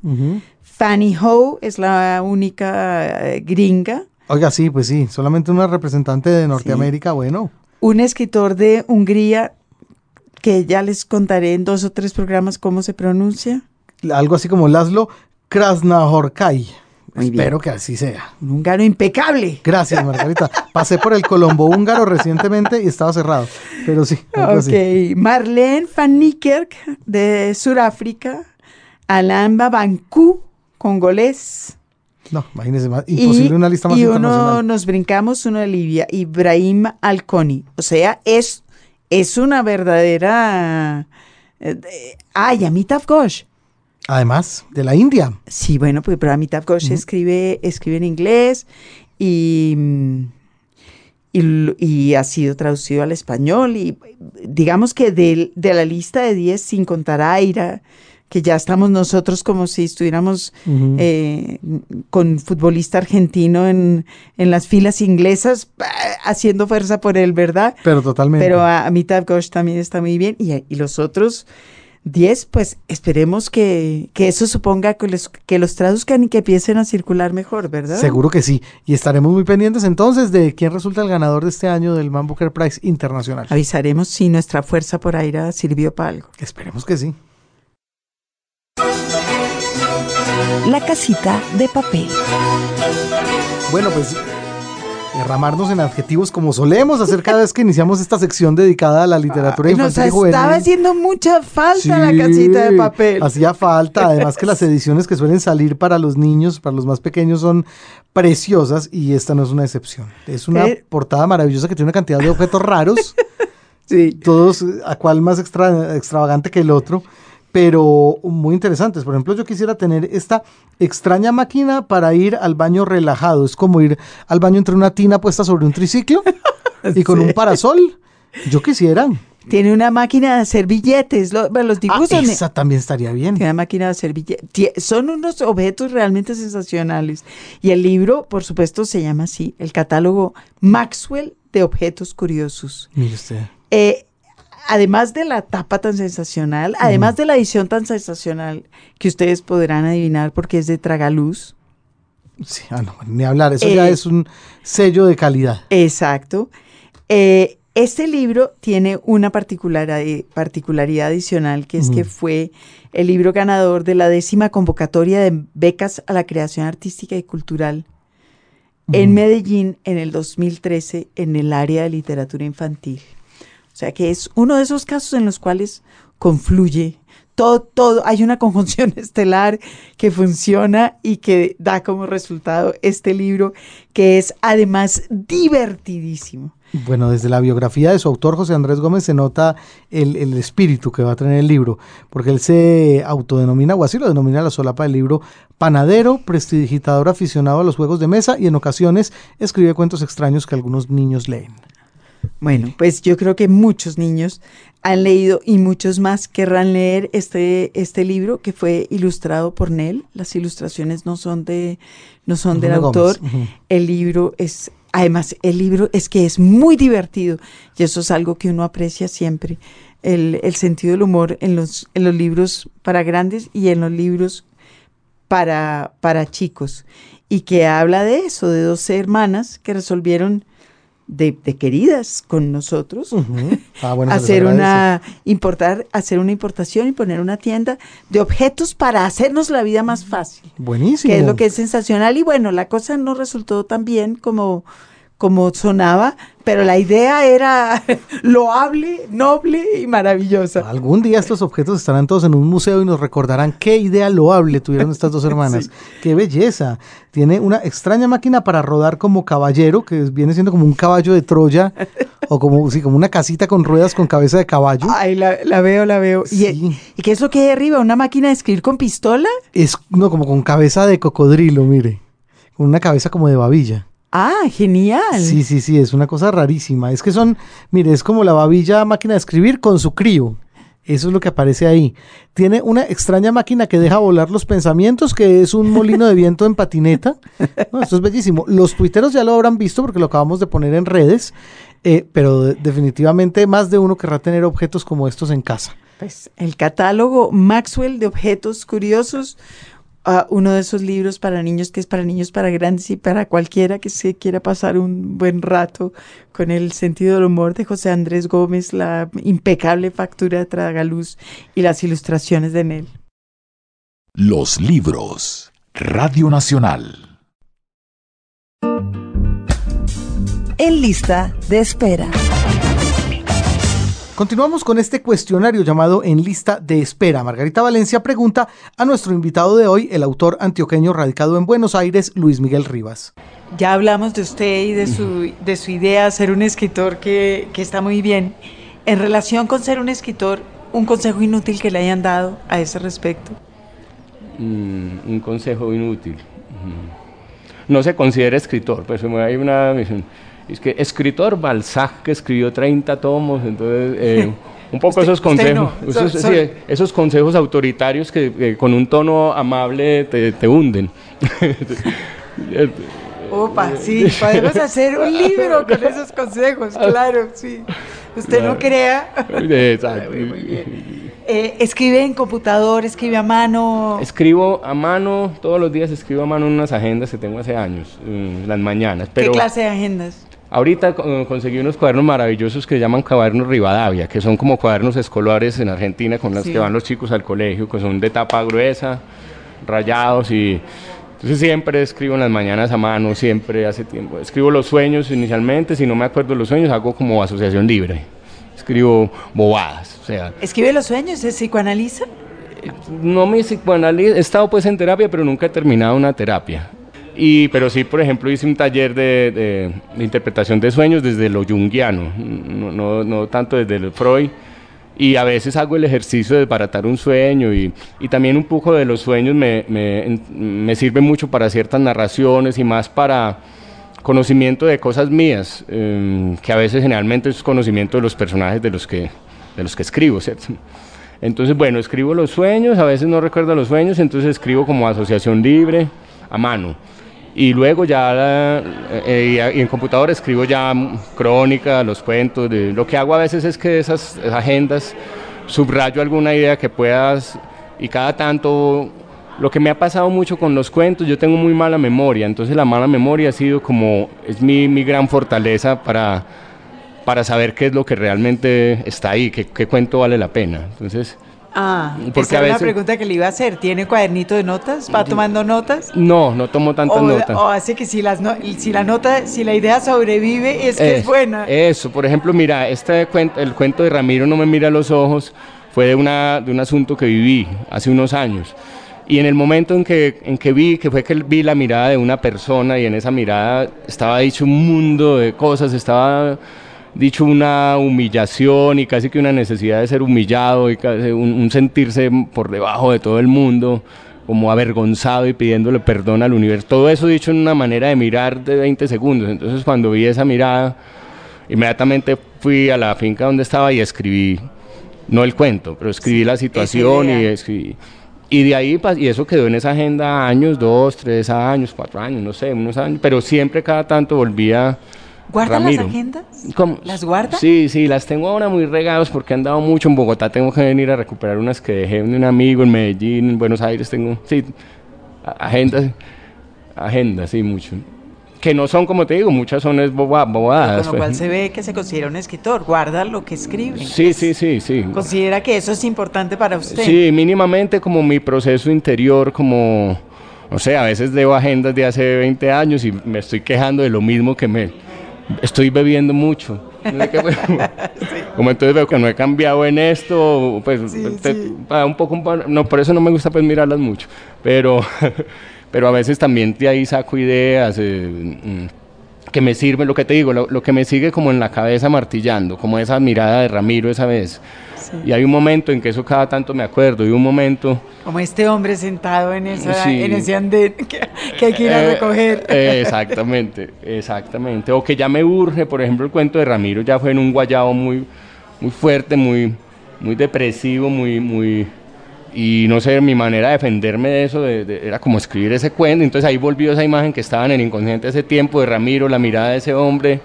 Fanny Ho es la única eh, gringa. Oiga, sí, pues sí, solamente una representante de Norteamérica, bueno. Un escritor de Hungría que ya les contaré en dos o tres programas cómo se pronuncia. Algo así como Laszlo Krasnahorkai. Espero que así sea. Un húngaro impecable. Gracias, Margarita. Pasé por el Colombo húngaro recientemente y estaba cerrado. Pero sí. Ok. Marlene van Niekerk de Sudáfrica. Alain Babancu, congolés. No, imagínese más. Imposible una lista más Y uno nos brincamos, uno de Libia. Ibrahim Alconi. O sea, es, es una verdadera. Eh, ay, Amitav Ghosh Además, de la India. Sí, bueno, pues pero Amitav Ghosh escribe, escribe en inglés y, y, ha sido traducido al español. Y digamos que de, la lista de 10, sin contar a Aira, que ya estamos nosotros como si estuviéramos eh, con futbolista argentino en, en, las filas inglesas haciendo fuerza por él, ¿verdad? Pero totalmente. Pero Amitav Ghosh también está muy bien y, y los otros 10, pues esperemos que, eso suponga que los, que los traduzcan y que empiecen a circular mejor, ¿verdad? Seguro que sí. Y estaremos muy pendientes entonces de quién resulta el ganador de este año del Man Booker Prize Internacional. Avisaremos si nuestra fuerza por aire sirvió para algo. Esperemos que sí. La casita de papel. Bueno, pues derramarnos en adjetivos como solemos hacer cada vez que iniciamos esta sección dedicada a la literatura infantil y juvenil. Estaba haciendo mucha falta la casita de papel. Hacía falta, además que las [LAUGHS] ediciones que suelen salir para los niños, para los más pequeños, son preciosas y esta no es una excepción. Es una eh. portada maravillosa que tiene una cantidad de objetos raros. [LAUGHS] sí. Todos a cual más extravagante que el otro pero muy interesantes. Por ejemplo, yo quisiera tener esta extraña máquina para ir al baño relajado. Es como ir al baño entre una tina puesta sobre un triciclo [LAUGHS] y con un parasol. Yo quisiera. Tiene una máquina de hacer billetes. los dibujos. Ah, esa también estaría bien. Tiene una máquina de hacer billetes. Son unos objetos realmente sensacionales. Y el libro, por supuesto, se llama así: el catálogo Maxwell de objetos curiosos. Mire usted. Eh, además de la tapa tan sensacional, además de la edición tan sensacional que ustedes podrán adivinar porque es de Tragaluz. Sí, ah, no, ni hablar, eso ya eh, es un sello de calidad. Exacto. Eh, este libro tiene una particularidad, particularidad adicional, que es que fue el libro ganador de la décima convocatoria de becas a la creación artística y cultural en Medellín en el 2013 en el área de literatura infantil. Sea que es uno de esos casos en los cuales confluye todo, todo, hay una conjunción [LAUGHS] estelar que funciona y que da como resultado este libro que es además divertidísimo. Bueno, desde la biografía de su autor, José Andrés Gómez, se nota el, el, espíritu que va a tener el libro, porque él se autodenomina, o así lo denomina la solapa del libro, panadero, prestidigitador aficionado a los juegos de mesa y en ocasiones escribe cuentos extraños que algunos niños leen. Bueno, pues yo creo que muchos niños han leído y muchos más querrán leer este, este libro que fue ilustrado por Nell. Las ilustraciones no son de no son del autor. El libro es además el libro es que es muy divertido y eso es algo que uno aprecia siempre. El, el sentido del humor en los, en los libros para grandes y en los libros para, para chicos. Y que habla de eso, de dos hermanas que resolvieron de, queridas con nosotros, [LAUGHS] ah, hacer una importar, hacer una importación y poner una tienda de objetos para hacernos la vida más fácil. Buenísimo. Que es lo que es sensacional y bueno, la cosa no resultó tan bien como como sonaba, pero la idea era [LAUGHS] loable, noble y maravillosa. Algún día estos objetos estarán todos en un museo y nos recordarán qué idea loable tuvieron estas dos [LAUGHS] hermanas. Qué belleza. Tiene una extraña máquina para rodar como caballero, que viene siendo como un caballo de Troya, o como, sí, como una casita con ruedas con cabeza de caballo. Ay, la, veo, la veo. ¿Y, qué es lo que hay arriba? ¿Una máquina de escribir con pistola? Es no, como con cabeza de cocodrilo, mire. Con una cabeza como de babilla. Ah, genial. Sí, sí, sí, es una cosa rarísima. Es que son, mire, es como la babilla máquina de escribir con su crío. Eso es lo que aparece ahí. Tiene una extraña máquina que deja volar los pensamientos, que es un molino de viento en patineta. esto es bellísimo. Los tuiteros ya lo habrán visto porque lo acabamos de poner en redes, eh, pero definitivamente más de uno querrá tener objetos como estos en casa. Pues el catálogo Maxwell de objetos curiosos uno de esos libros para niños que es para niños, para grandes y para cualquiera que se quiera pasar un buen rato con el sentido del humor de José Andrés Gómez, la impecable factura de Tragaluz y las ilustraciones de Nel. Los libros. Radio Nacional. En lista de espera. Continuamos con este cuestionario llamado En lista de espera. Margarita Valencia pregunta a nuestro invitado de hoy, el autor antioqueño radicado en Buenos Aires, Luis Miguel Rivas. Ya hablamos de usted y de su, de su idea, ser un escritor que, está muy bien. En relación con ser un escritor, un consejo inútil que le hayan dado a ese respecto. Mm, un consejo inútil. Mm. No se considera escritor, pues hay una es que escritor Balzac que escribió 30 tomos, entonces eh, [LAUGHS] un poco esos consejos, esos, consejos autoritarios que con un tono amable te, hunden. [LAUGHS] Opa, sí, podemos hacer un libro [LAUGHS] con esos consejos, claro, sí. Usted no crea. Exacto. Eh, ¿Escribe en computador, escribe a mano? Escribo a mano, todos los días escribo a mano unas agendas que tengo hace años, las mañanas. Pero, ¿Qué clase de agendas? Ahorita conseguí unos cuadernos maravillosos que se llaman cuadernos Rivadavia, que son como cuadernos escolares en Argentina con los que van los chicos al colegio, que son de tapa gruesa, rayados y... Entonces siempre escribo en las mañanas a mano, siempre hace tiempo. Escribo los sueños inicialmente, si no me acuerdo los sueños, hago como asociación libre. Escribo bobadas, o sea... ¿Escribe los sueños? ¿Se psicoanaliza? No me psicoanaliza, he estado pues en terapia, pero nunca he terminado una terapia. Y, pero sí, por ejemplo, hice un taller de, interpretación de sueños desde lo junguiano, no, no, tanto desde el Freud. Y a veces hago el ejercicio de desbaratar un sueño y, y también un poco de los sueños me, me, me, sirve mucho para ciertas narraciones y más para conocimiento de cosas mías, em, que a veces generalmente es conocimiento de los personajes de los que, de los que escribo, ¿cierto? Entonces, bueno, escribo los sueños, a veces no recuerdo los sueños, entonces escribo como asociación libre, a mano y luego ya eh, eh, y en computador escribo ya crónica, los cuentos, de, lo que hago a veces es que esas, agendas subrayo alguna idea que puedas y cada tanto lo que me ha pasado mucho con los cuentos, yo tengo muy mala memoria, entonces la mala memoria ha sido como, es mi, mi gran fortaleza para, para saber qué es lo que realmente está ahí, qué, qué cuento vale la pena. Entonces, Ah, porque esa es una pregunta que le iba a hacer. ¿Tiene cuadernito de notas? ¿Va tomando notas? No, no tomo tantas notas. O hace que si, las si la nota, si la idea sobrevive, es que es, buena. Eso, por ejemplo, mira, este cuento, el cuento de Ramiro no me mira a los ojos fue de, una, de un asunto que viví hace unos años. Y en el momento en que, en que vi, que fue que vi la mirada de una persona y en esa mirada estaba dicho un mundo de cosas, estaba dicho una humillación y casi que una necesidad de ser humillado y un, sentirse por debajo de todo el mundo, como avergonzado y pidiéndole perdón al universo. Todo eso dicho en una manera de mirar de 20 segundos. Entonces cuando vi esa mirada, inmediatamente fui a la finca donde estaba y escribí, no el cuento, pero escribí la situación y escribí. Y de ahí, y eso quedó en esa agenda años, dos, tres años, cuatro años, no sé, unos años, pero siempre cada tanto volvía ¿Guarda las agendas? ¿Las guarda? Sí, sí, las tengo ahora muy regados porque he andado mucho en Bogotá. Tengo que venir a recuperar unas que dejé de un amigo en Medellín, en Buenos Aires. Tengo, sí, agendas, agendas, sí, mucho. Que no son, como te digo, muchas son es bobadas. con lo cual pues. se ve que se considera un escritor, guarda lo que escribe. Sí, sí, sí, sí. ¿Considera que eso es importante para usted? Sí, mínimamente como mi proceso interior, como, no sé, a veces leo agendas de hace 20 años y me estoy quejando de lo mismo que me estoy bebiendo mucho. [LAUGHS] Como entonces veo que no he cambiado en esto, pues un poco, no, por eso no me gusta pues mirarlas mucho, pero, [LAUGHS] pero a veces también de ahí saco ideas eh, mm, que me sirven, lo que te digo, lo, lo, que me sigue como en la cabeza martillando, como esa mirada de Ramiro esa vez. Y hay un momento en que eso cada tanto me acuerdo, y un momento... Como este hombre sentado en, esa, en ese andén que, hay que ir a eh, recoger. exactamente, exactamente. O que ya me urge, por ejemplo, el cuento de Ramiro ya fue en un guayabo muy, muy fuerte, muy, muy depresivo, muy, muy... Y no sé, mi manera de defenderme de eso era como escribir ese cuento. Entonces ahí volvió esa imagen que estaba en el inconsciente ese tiempo de Ramiro, la mirada de ese hombre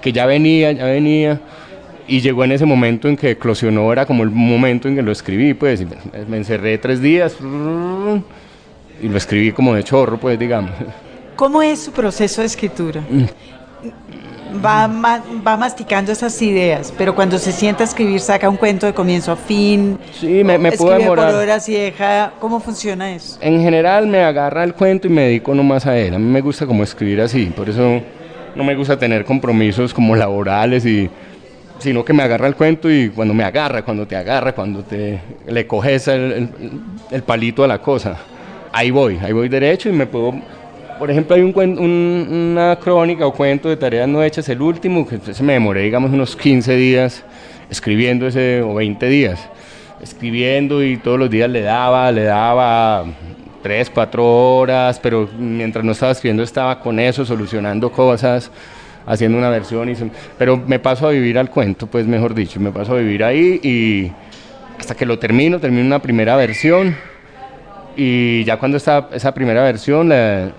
que ya venía, ya venía y llegó en ese momento en que eclosionó, era como el momento en que lo escribí, pues me encerré tres días y lo escribí como de chorro, pues digamos. ¿Cómo es su proceso de escritura? Va, va masticando esas ideas, pero cuando se sienta a escribir saca un cuento de comienzo a fin. Sí, me, me puedo demorar. por horas y deja. ¿Cómo funciona eso? En general me agarra el cuento y me dedico nomás a él. A mí me gusta como escribir así, por eso no me gusta tener compromisos como laborales y sino que me agarra el cuento y cuando me agarra, cuando te agarra, cuando te le coges el, el, palito a la cosa, ahí voy, ahí voy derecho y me puedo, por ejemplo, hay un, una crónica o cuento de tareas no hechas, el último, que se me demoré, digamos, unos 15 días escribiendo ese, o 20 días, escribiendo y todos los días le daba, le daba tres, cuatro horas, pero mientras no estaba escribiendo estaba con eso, solucionando cosas haciendo una versión, pero me paso a vivir al cuento, pues mejor dicho, me paso a vivir ahí y hasta que lo termino, termino una primera versión y ya cuando está esa primera versión la,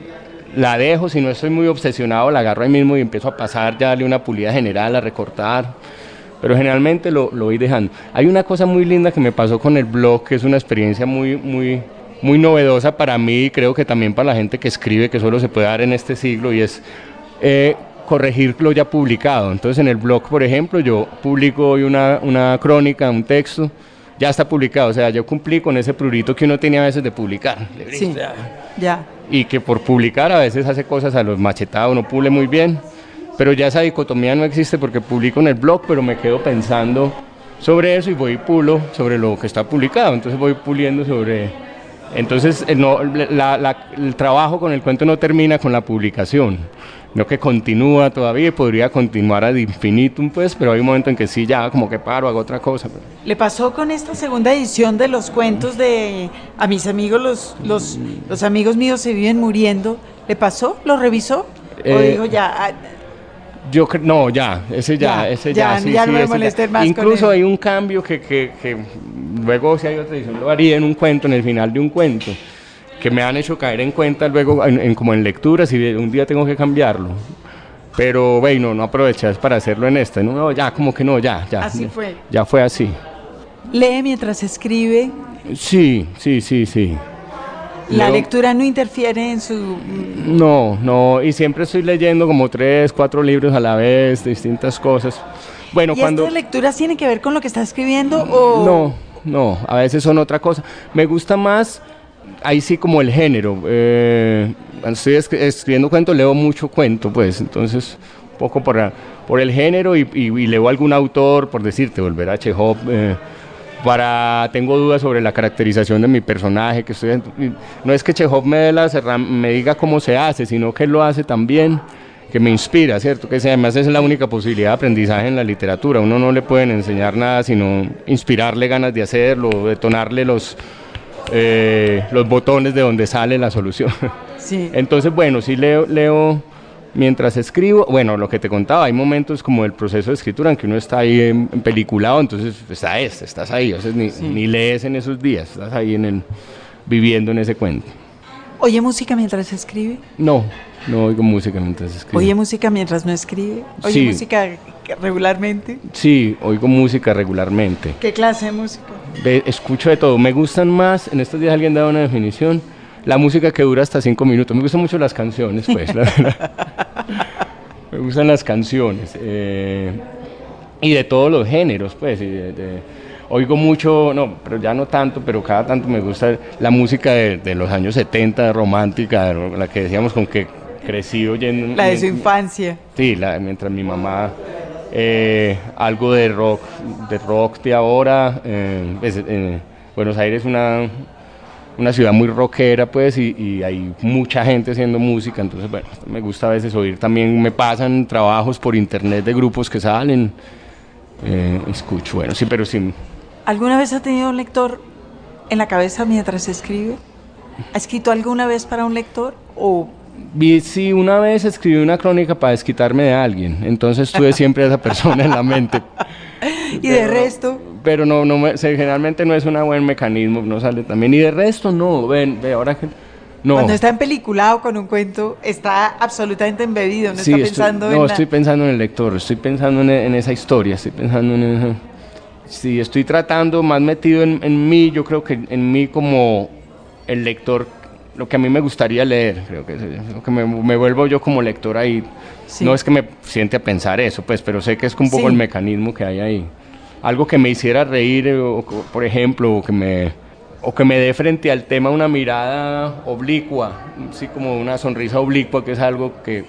la dejo, si no estoy muy obsesionado, la agarro ahí mismo y empiezo a pasar, ya darle una pulida general, a recortar, pero generalmente lo, lo voy dejando. Hay una cosa muy linda que me pasó con el blog, que es una experiencia muy, muy, muy novedosa para mí y creo que también para la gente que escribe, que solo se puede dar en este siglo, y es eh, corregir lo ya publicado. Entonces en el blog, por ejemplo, yo publico hoy una, una crónica, un texto, ya está publicado, o sea, yo cumplí con ese prurito que uno tenía a veces de publicar. Sí, ya. Y que por publicar a veces hace cosas a los machetados, no pule muy bien, pero ya esa dicotomía no existe porque publico en el blog, pero me quedo pensando sobre eso y voy y pulo sobre lo que está publicado, entonces voy puliendo sobre... Entonces el, no, el trabajo con el cuento no termina con la publicación no que continúa todavía podría continuar ad infinitum, pues, pero hay un momento en que sí, ya como que paro, hago otra cosa. Pues. ¿Le pasó con esta segunda edición de los cuentos de A mis amigos, los, los, los amigos míos se viven muriendo? ¿Le pasó? ¿Lo revisó? ¿O eh, dijo ya? Ah, yo no, ya, ese ya, ese ya, ya, no me más Incluso hay un cambio que, que, que luego si hay otra edición lo haría en un cuento, en el final de un cuento que me han hecho caer en cuenta luego en, como en lecturas y un día tengo que cambiarlo. Pero bueno, no aprovechas para hacerlo en este, no, ya como que no, ya, ya. Así fue. Ya fue así. ¿Lee mientras escribe? Sí, sí, sí, sí. ¿La lectura no interfiere en su...? No, no, y siempre estoy leyendo como tres, cuatro libros a la vez, distintas cosas. Bueno, ¿Y cuando... estas lecturas tienen que ver con lo que está escribiendo o...? No, no, a veces son otra cosa. Me gusta más ahí sí como el género. Eh, estoy escribiendo cuentos leo mucho cuento, pues, entonces un poco por, por el género y, leo algún autor, por decirte, volver a Chekhov. Eh, para tengo dudas sobre la caracterización de mi personaje que estoy no es que Chekhov me, me diga cómo se hace sino que lo hace también que me inspira, ¿cierto? Que además es la única posibilidad de aprendizaje en la literatura. Uno no le pueden enseñar nada, sino inspirarle ganas de hacerlo, detonarle los, eh, los botones de donde sale la solución. Sí. [LAUGHS] Entonces, bueno, sí leo, leo mientras escribo. Bueno, lo que te contaba, hay momentos como el proceso de escritura en que uno está ahí en, peliculado, entonces está este, estás ahí, o sea, ni, ni, lees en esos días, estás ahí en el, viviendo en ese cuento. ¿Oye música mientras escribe? No, no oigo música mientras escribe. ¿Oye música mientras no escribe? ¿Oye música regularmente? Sí, oigo música regularmente. ¿Qué clase de música? escucho de todo. Me gustan más, en estos días alguien dado una definición, la música que dura hasta cinco minutos. Me gustan mucho las canciones, pues. [LAUGHS] me gustan las canciones. Eh, y de todos los géneros, pues. oigo mucho, no, pero ya no tanto, pero cada tanto me gusta la música de, los años 70, romántica, la que decíamos con que crecí oyendo... La de su infancia. Sí, la, mientras mi mamá... eh, algo de rock, de rock de ahora. eh, pues, eh, Buenos Aires es una, una ciudad muy rockera, pues, y, y hay mucha gente haciendo música. Entonces, bueno, me gusta a veces oír también. Me pasan trabajos por internet de grupos que salen. eh, escucho, bueno, sí, pero sí. ¿Alguna vez ha tenido un lector en la cabeza mientras escribe? ¿Ha escrito alguna vez para un lector? ¿O Vi, sí, una vez escribí una crónica para desquitarme de alguien, entonces tuve siempre a esa persona en la mente. [LAUGHS] y de resto? Pero no, no me- generalmente no es un buen mecanismo, no sale también. Y de resto, no, ven, ve, ahora que... No, Cuando está empeliculado con un cuento, está absolutamente embebido, no Sí, está estoy- pensando no, en la- estoy pensando en el lector, estoy pensando en, en esa historia, estoy pensando en esa... Sí, estoy tratando más metido en, en mí, yo creo que en mí como el lector, lo que a mí me gustaría leer, creo que lo que me, me vuelvo yo como lector ahí. Sí. No es que me siente a pensar eso, pues, pero sé que es un poco Sí. el mecanismo que hay ahí. Algo que me hiciera reír, eh, o, por ejemplo, o que me o que me dé frente al tema una mirada oblicua, sí, como una sonrisa oblicua, que es algo que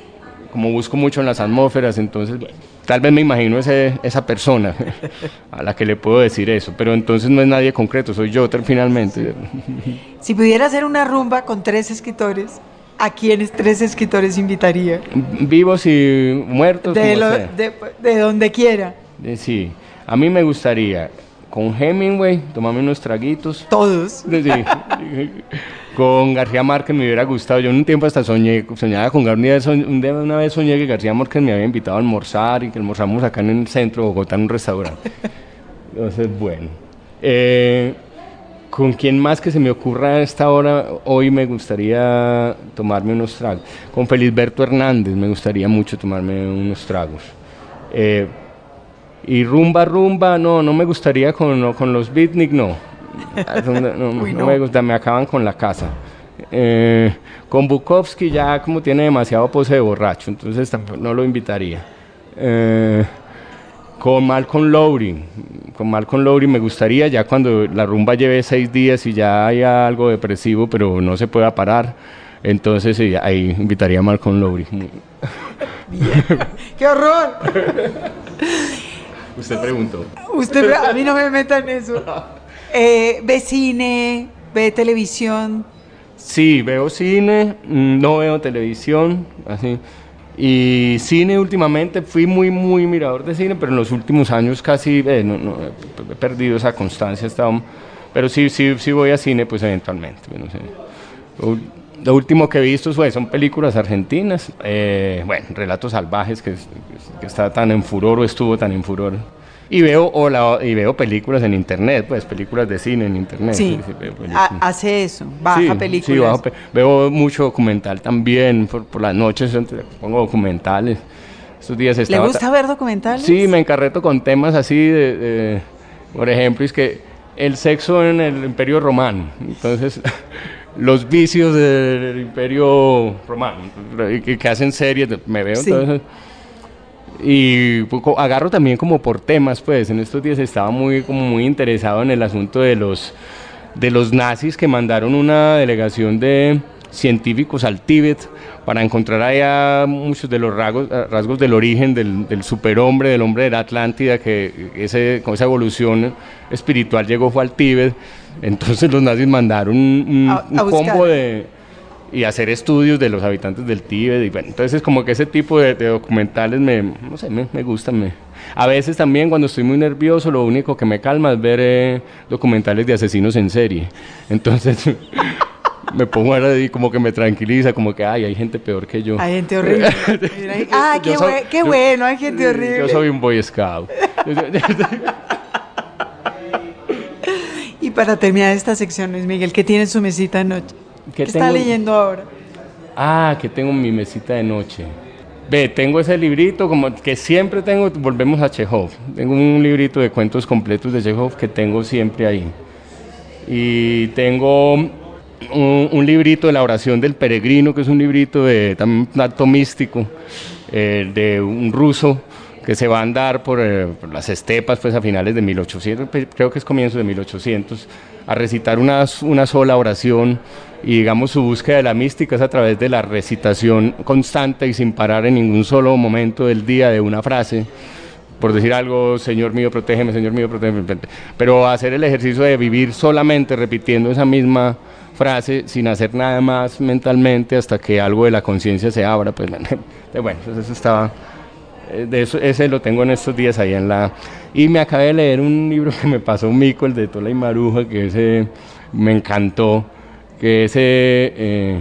como busco mucho en las atmósferas, entonces bueno, tal vez me imagino ese, esa persona [LAUGHS] a la que le puedo decir eso, pero entonces no es nadie concreto, soy yo finalmente. Si pudiera hacer una rumba con tres escritores, ¿a quiénes tres escritores invitaría? Vivos y muertos. De, como lo- sea. de, de donde quiera. Eh, Sí, a mí me gustaría con Hemingway tomarme unos traguitos. Todos. Sí. Con García Márquez me hubiera gustado. Yo en un tiempo hasta soñé, soñaba con García. Día- Una vez soñé que García Márquez me había invitado a almorzar y que almorzamos acá en el centro de Bogotá en un restaurante. Entonces, bueno. Eh, ¿Con quién más que se me ocurra a esta hora? Hoy me gustaría tomarme unos tragos. Con Felisberto Hernández me gustaría mucho tomarme unos tragos. Eh, y rumba, rumba, no, no me gustaría con, no, con los beatnik, no. No, no, [LAUGHS] Uy, no no. me gusta, me acaban con la casa. Eh, con Bukowski ya como tiene demasiado pose de borracho, entonces no lo invitaría. Eh, con Malcolm Lowry, con Malcolm Lowry me gustaría ya cuando la rumba lleve seis días y ya haya algo depresivo, pero no se pueda parar, entonces sí, ahí invitaría a Malcolm Lowry. [LAUGHS] ¡Qué horror! [LAUGHS] Usted preguntó. Usted, a mí no me meta en eso. [LAUGHS] Eh, ¿Ve cine? ¿Ve televisión? Sí, veo cine, mm, no veo televisión, así. Y cine últimamente fui muy, muy mirador de cine, pero en los últimos años casi eh, no, no, he perdido esa constancia. he estado- pero sí, sí, sí voy a cine, pues eventualmente. Lo, último que he visto fue, son películas argentinas. eh, bueno, Relatos Salvajes, que, que está tan en furor o estuvo tan en furor. Y veo, o la- y veo películas en internet, pues películas de cine en internet. Sí. películas. Ha- hace eso, baja Sí, películas. sí, bajo veo mucho documental también, por, por las noches pongo documentales. Estos días ¿Le gusta ver documentales? Sí, me encarreto con temas así de, de- por ejemplo, es que el sexo en el Imperio Romano, entonces [LAUGHS] los vicios del Imperio Romano, y que, que hacen series, de- me veo Sí. entonces y poco, agarro también como por temas, pues en estos días estaba muy como muy interesado en el asunto de los de los nazis que mandaron una delegación de científicos al Tíbet para encontrar allá muchos de los rasgos, rasgos del origen del, del superhombre, del hombre de la Atlántida, que ese, con esa evolución espiritual llegó fue al Tíbet. Entonces los nazis mandaron un, un- A- a un combo de, y hacer estudios de los habitantes del Tíbet. Y bueno, entonces como que ese tipo de, de documentales me, no sé, me, me gustan. Me. A veces también cuando estoy muy nervioso lo único que me calma es ver eh, documentales de asesinos en serie. Entonces [LAUGHS] me pongo ahora y como que me tranquiliza, como que ay, hay gente peor que yo. Hay gente horrible. [LAUGHS] ah, qué, soy- qué yo- bueno, hay gente horrible. Yo soy un boy scout. [LAUGHS] Y para terminar esta sección, Luis Miguel, ¿qué tiene en su mesita de noche? ¿Qué, ¿Qué está leyendo ahora? Ah, que tengo mi mesita de noche. Ve, tengo ese librito como que siempre tengo, volvemos a Chekhov. Tengo un librito de cuentos completos de Chekhov que tengo siempre ahí. Y tengo un, librito de la oración del peregrino, que es un librito de también un acto místico, eh, de un ruso que se va a andar por, eh, las estepas pues a finales de 1800, pe- creo que es comienzo de 1800, a recitar una, una sola oración. Y digamos su búsqueda de la mística es a través de la recitación constante y sin parar en ningún solo momento del día de una frase. Por decir algo, Señor mío, protégeme, Señor mío, protégeme, pero hacer el ejercicio de vivir solamente repitiendo esa misma frase sin hacer nada más mentalmente hasta que algo de la conciencia se abra, pues [LAUGHS] bueno, eso estaba, eh, de eso, ese lo tengo en estos días ahí en la... Y me acabé de leer un libro [LAUGHS] que me pasó un mico, el de Tola y Maruja, que ese me encantó, que ese... Eh,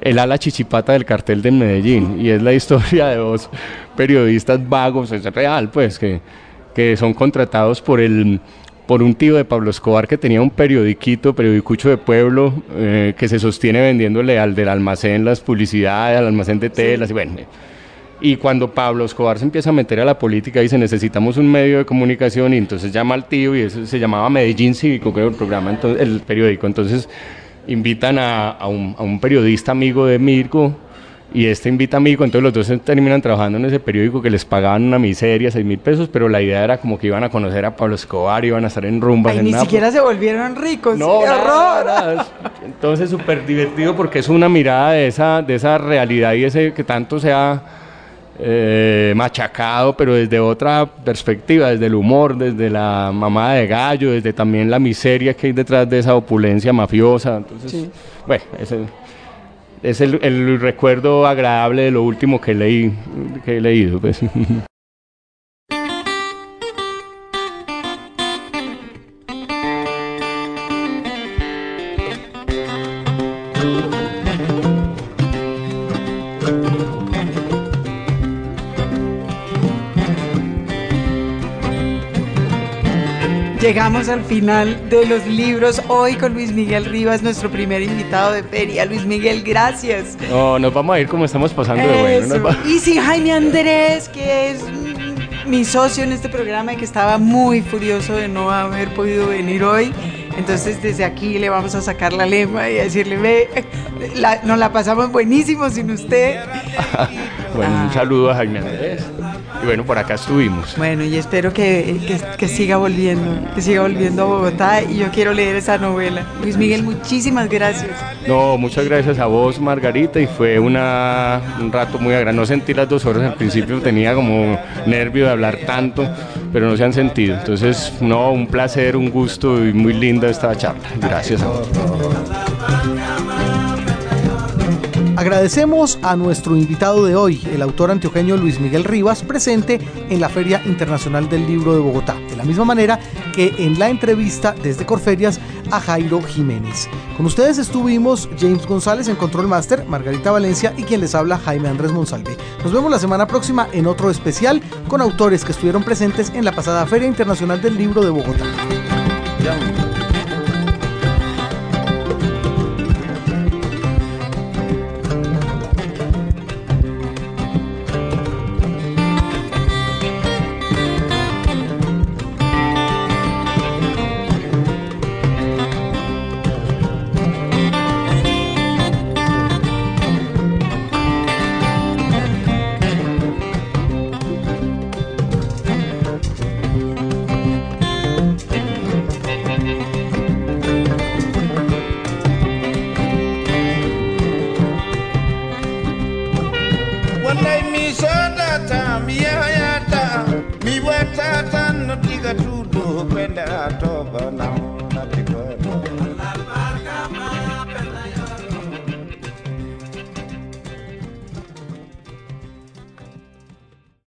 el ala chichipata del cartel de Medellín y es la [LAUGHS] historia de dos periodistas vagos, es real pues, que, que son contratados por el por un tío de Pablo Escobar que tenía un periodiquito, periodicucho de pueblo, eh, que se sostiene vendiéndole al del almacén las publicidades, al almacén de telas, y bueno. Y cuando Pablo Escobar se empieza a meter a la política, dice, necesitamos un medio de comunicación, y entonces llama al tío, y eso se llamaba Medellín Cívico, creo, el programa, entonces, el periódico. Entonces invitan a, a, un, a un periodista amigo de Mirko, y este invita a Mirko, entonces los dos terminan trabajando en ese periódico que les pagaban una miseria, 6 mil pesos, pero la idea era como que iban a conocer a Pablo Escobar, iban a estar en rumbas. Ay, ni siquiera se volvieron ricos. No, horror! [LAUGHS] Entonces súper divertido porque es una mirada de esa, de esa realidad y ese que tanto se ha eh, machacado, pero desde otra perspectiva, desde el humor, desde la mamada de gallo, desde también la miseria que hay detrás de esa opulencia mafiosa. Entonces, bueno, ese es el, el, recuerdo agradable de lo último que leí que he leído pues. [LAUGHS] Llegamos al final de los libros hoy con Luis Miguel Rivas, nuestro primer invitado de feria. Luis Miguel, gracias. No, nos vamos a ir como estamos pasando de bueno. Y sí, Jaime Andrés, que es mi socio en este programa y que estaba muy furioso de no haber podido venir hoy. Entonces desde aquí le vamos a sacar la lema y a decirle, ve, nos la pasamos buenísimo sin usted. [LAUGHS] bueno, un saludo a Jaime Andrés. Y bueno, por acá estuvimos. Bueno, y espero que, que, siga volviendo, que siga volviendo a Bogotá y yo quiero leer esa novela. Luis Miguel, muchísimas gracias. No, muchas gracias a vos, Margarita, y fue una, un rato muy agradable. No sentí las dos horas, al principio tenía como nervio de hablar tanto, pero no se han sentido. Entonces, no, un placer, un gusto y muy linda esta charla. Gracias a vos. Agradecemos a nuestro invitado de hoy, el autor antioqueño Luis Miguel Rivas, presente en la Feria Internacional del Libro de Bogotá, de la misma manera que en la entrevista desde Corferias a Jairo Jiménez. Con ustedes estuvimos James González en Control Master, Margarita Valencia y quien les habla Jaime Andrés Monsalve. Nos vemos la semana próxima en otro especial con autores que estuvieron presentes en la pasada Feria Internacional del Libro de Bogotá.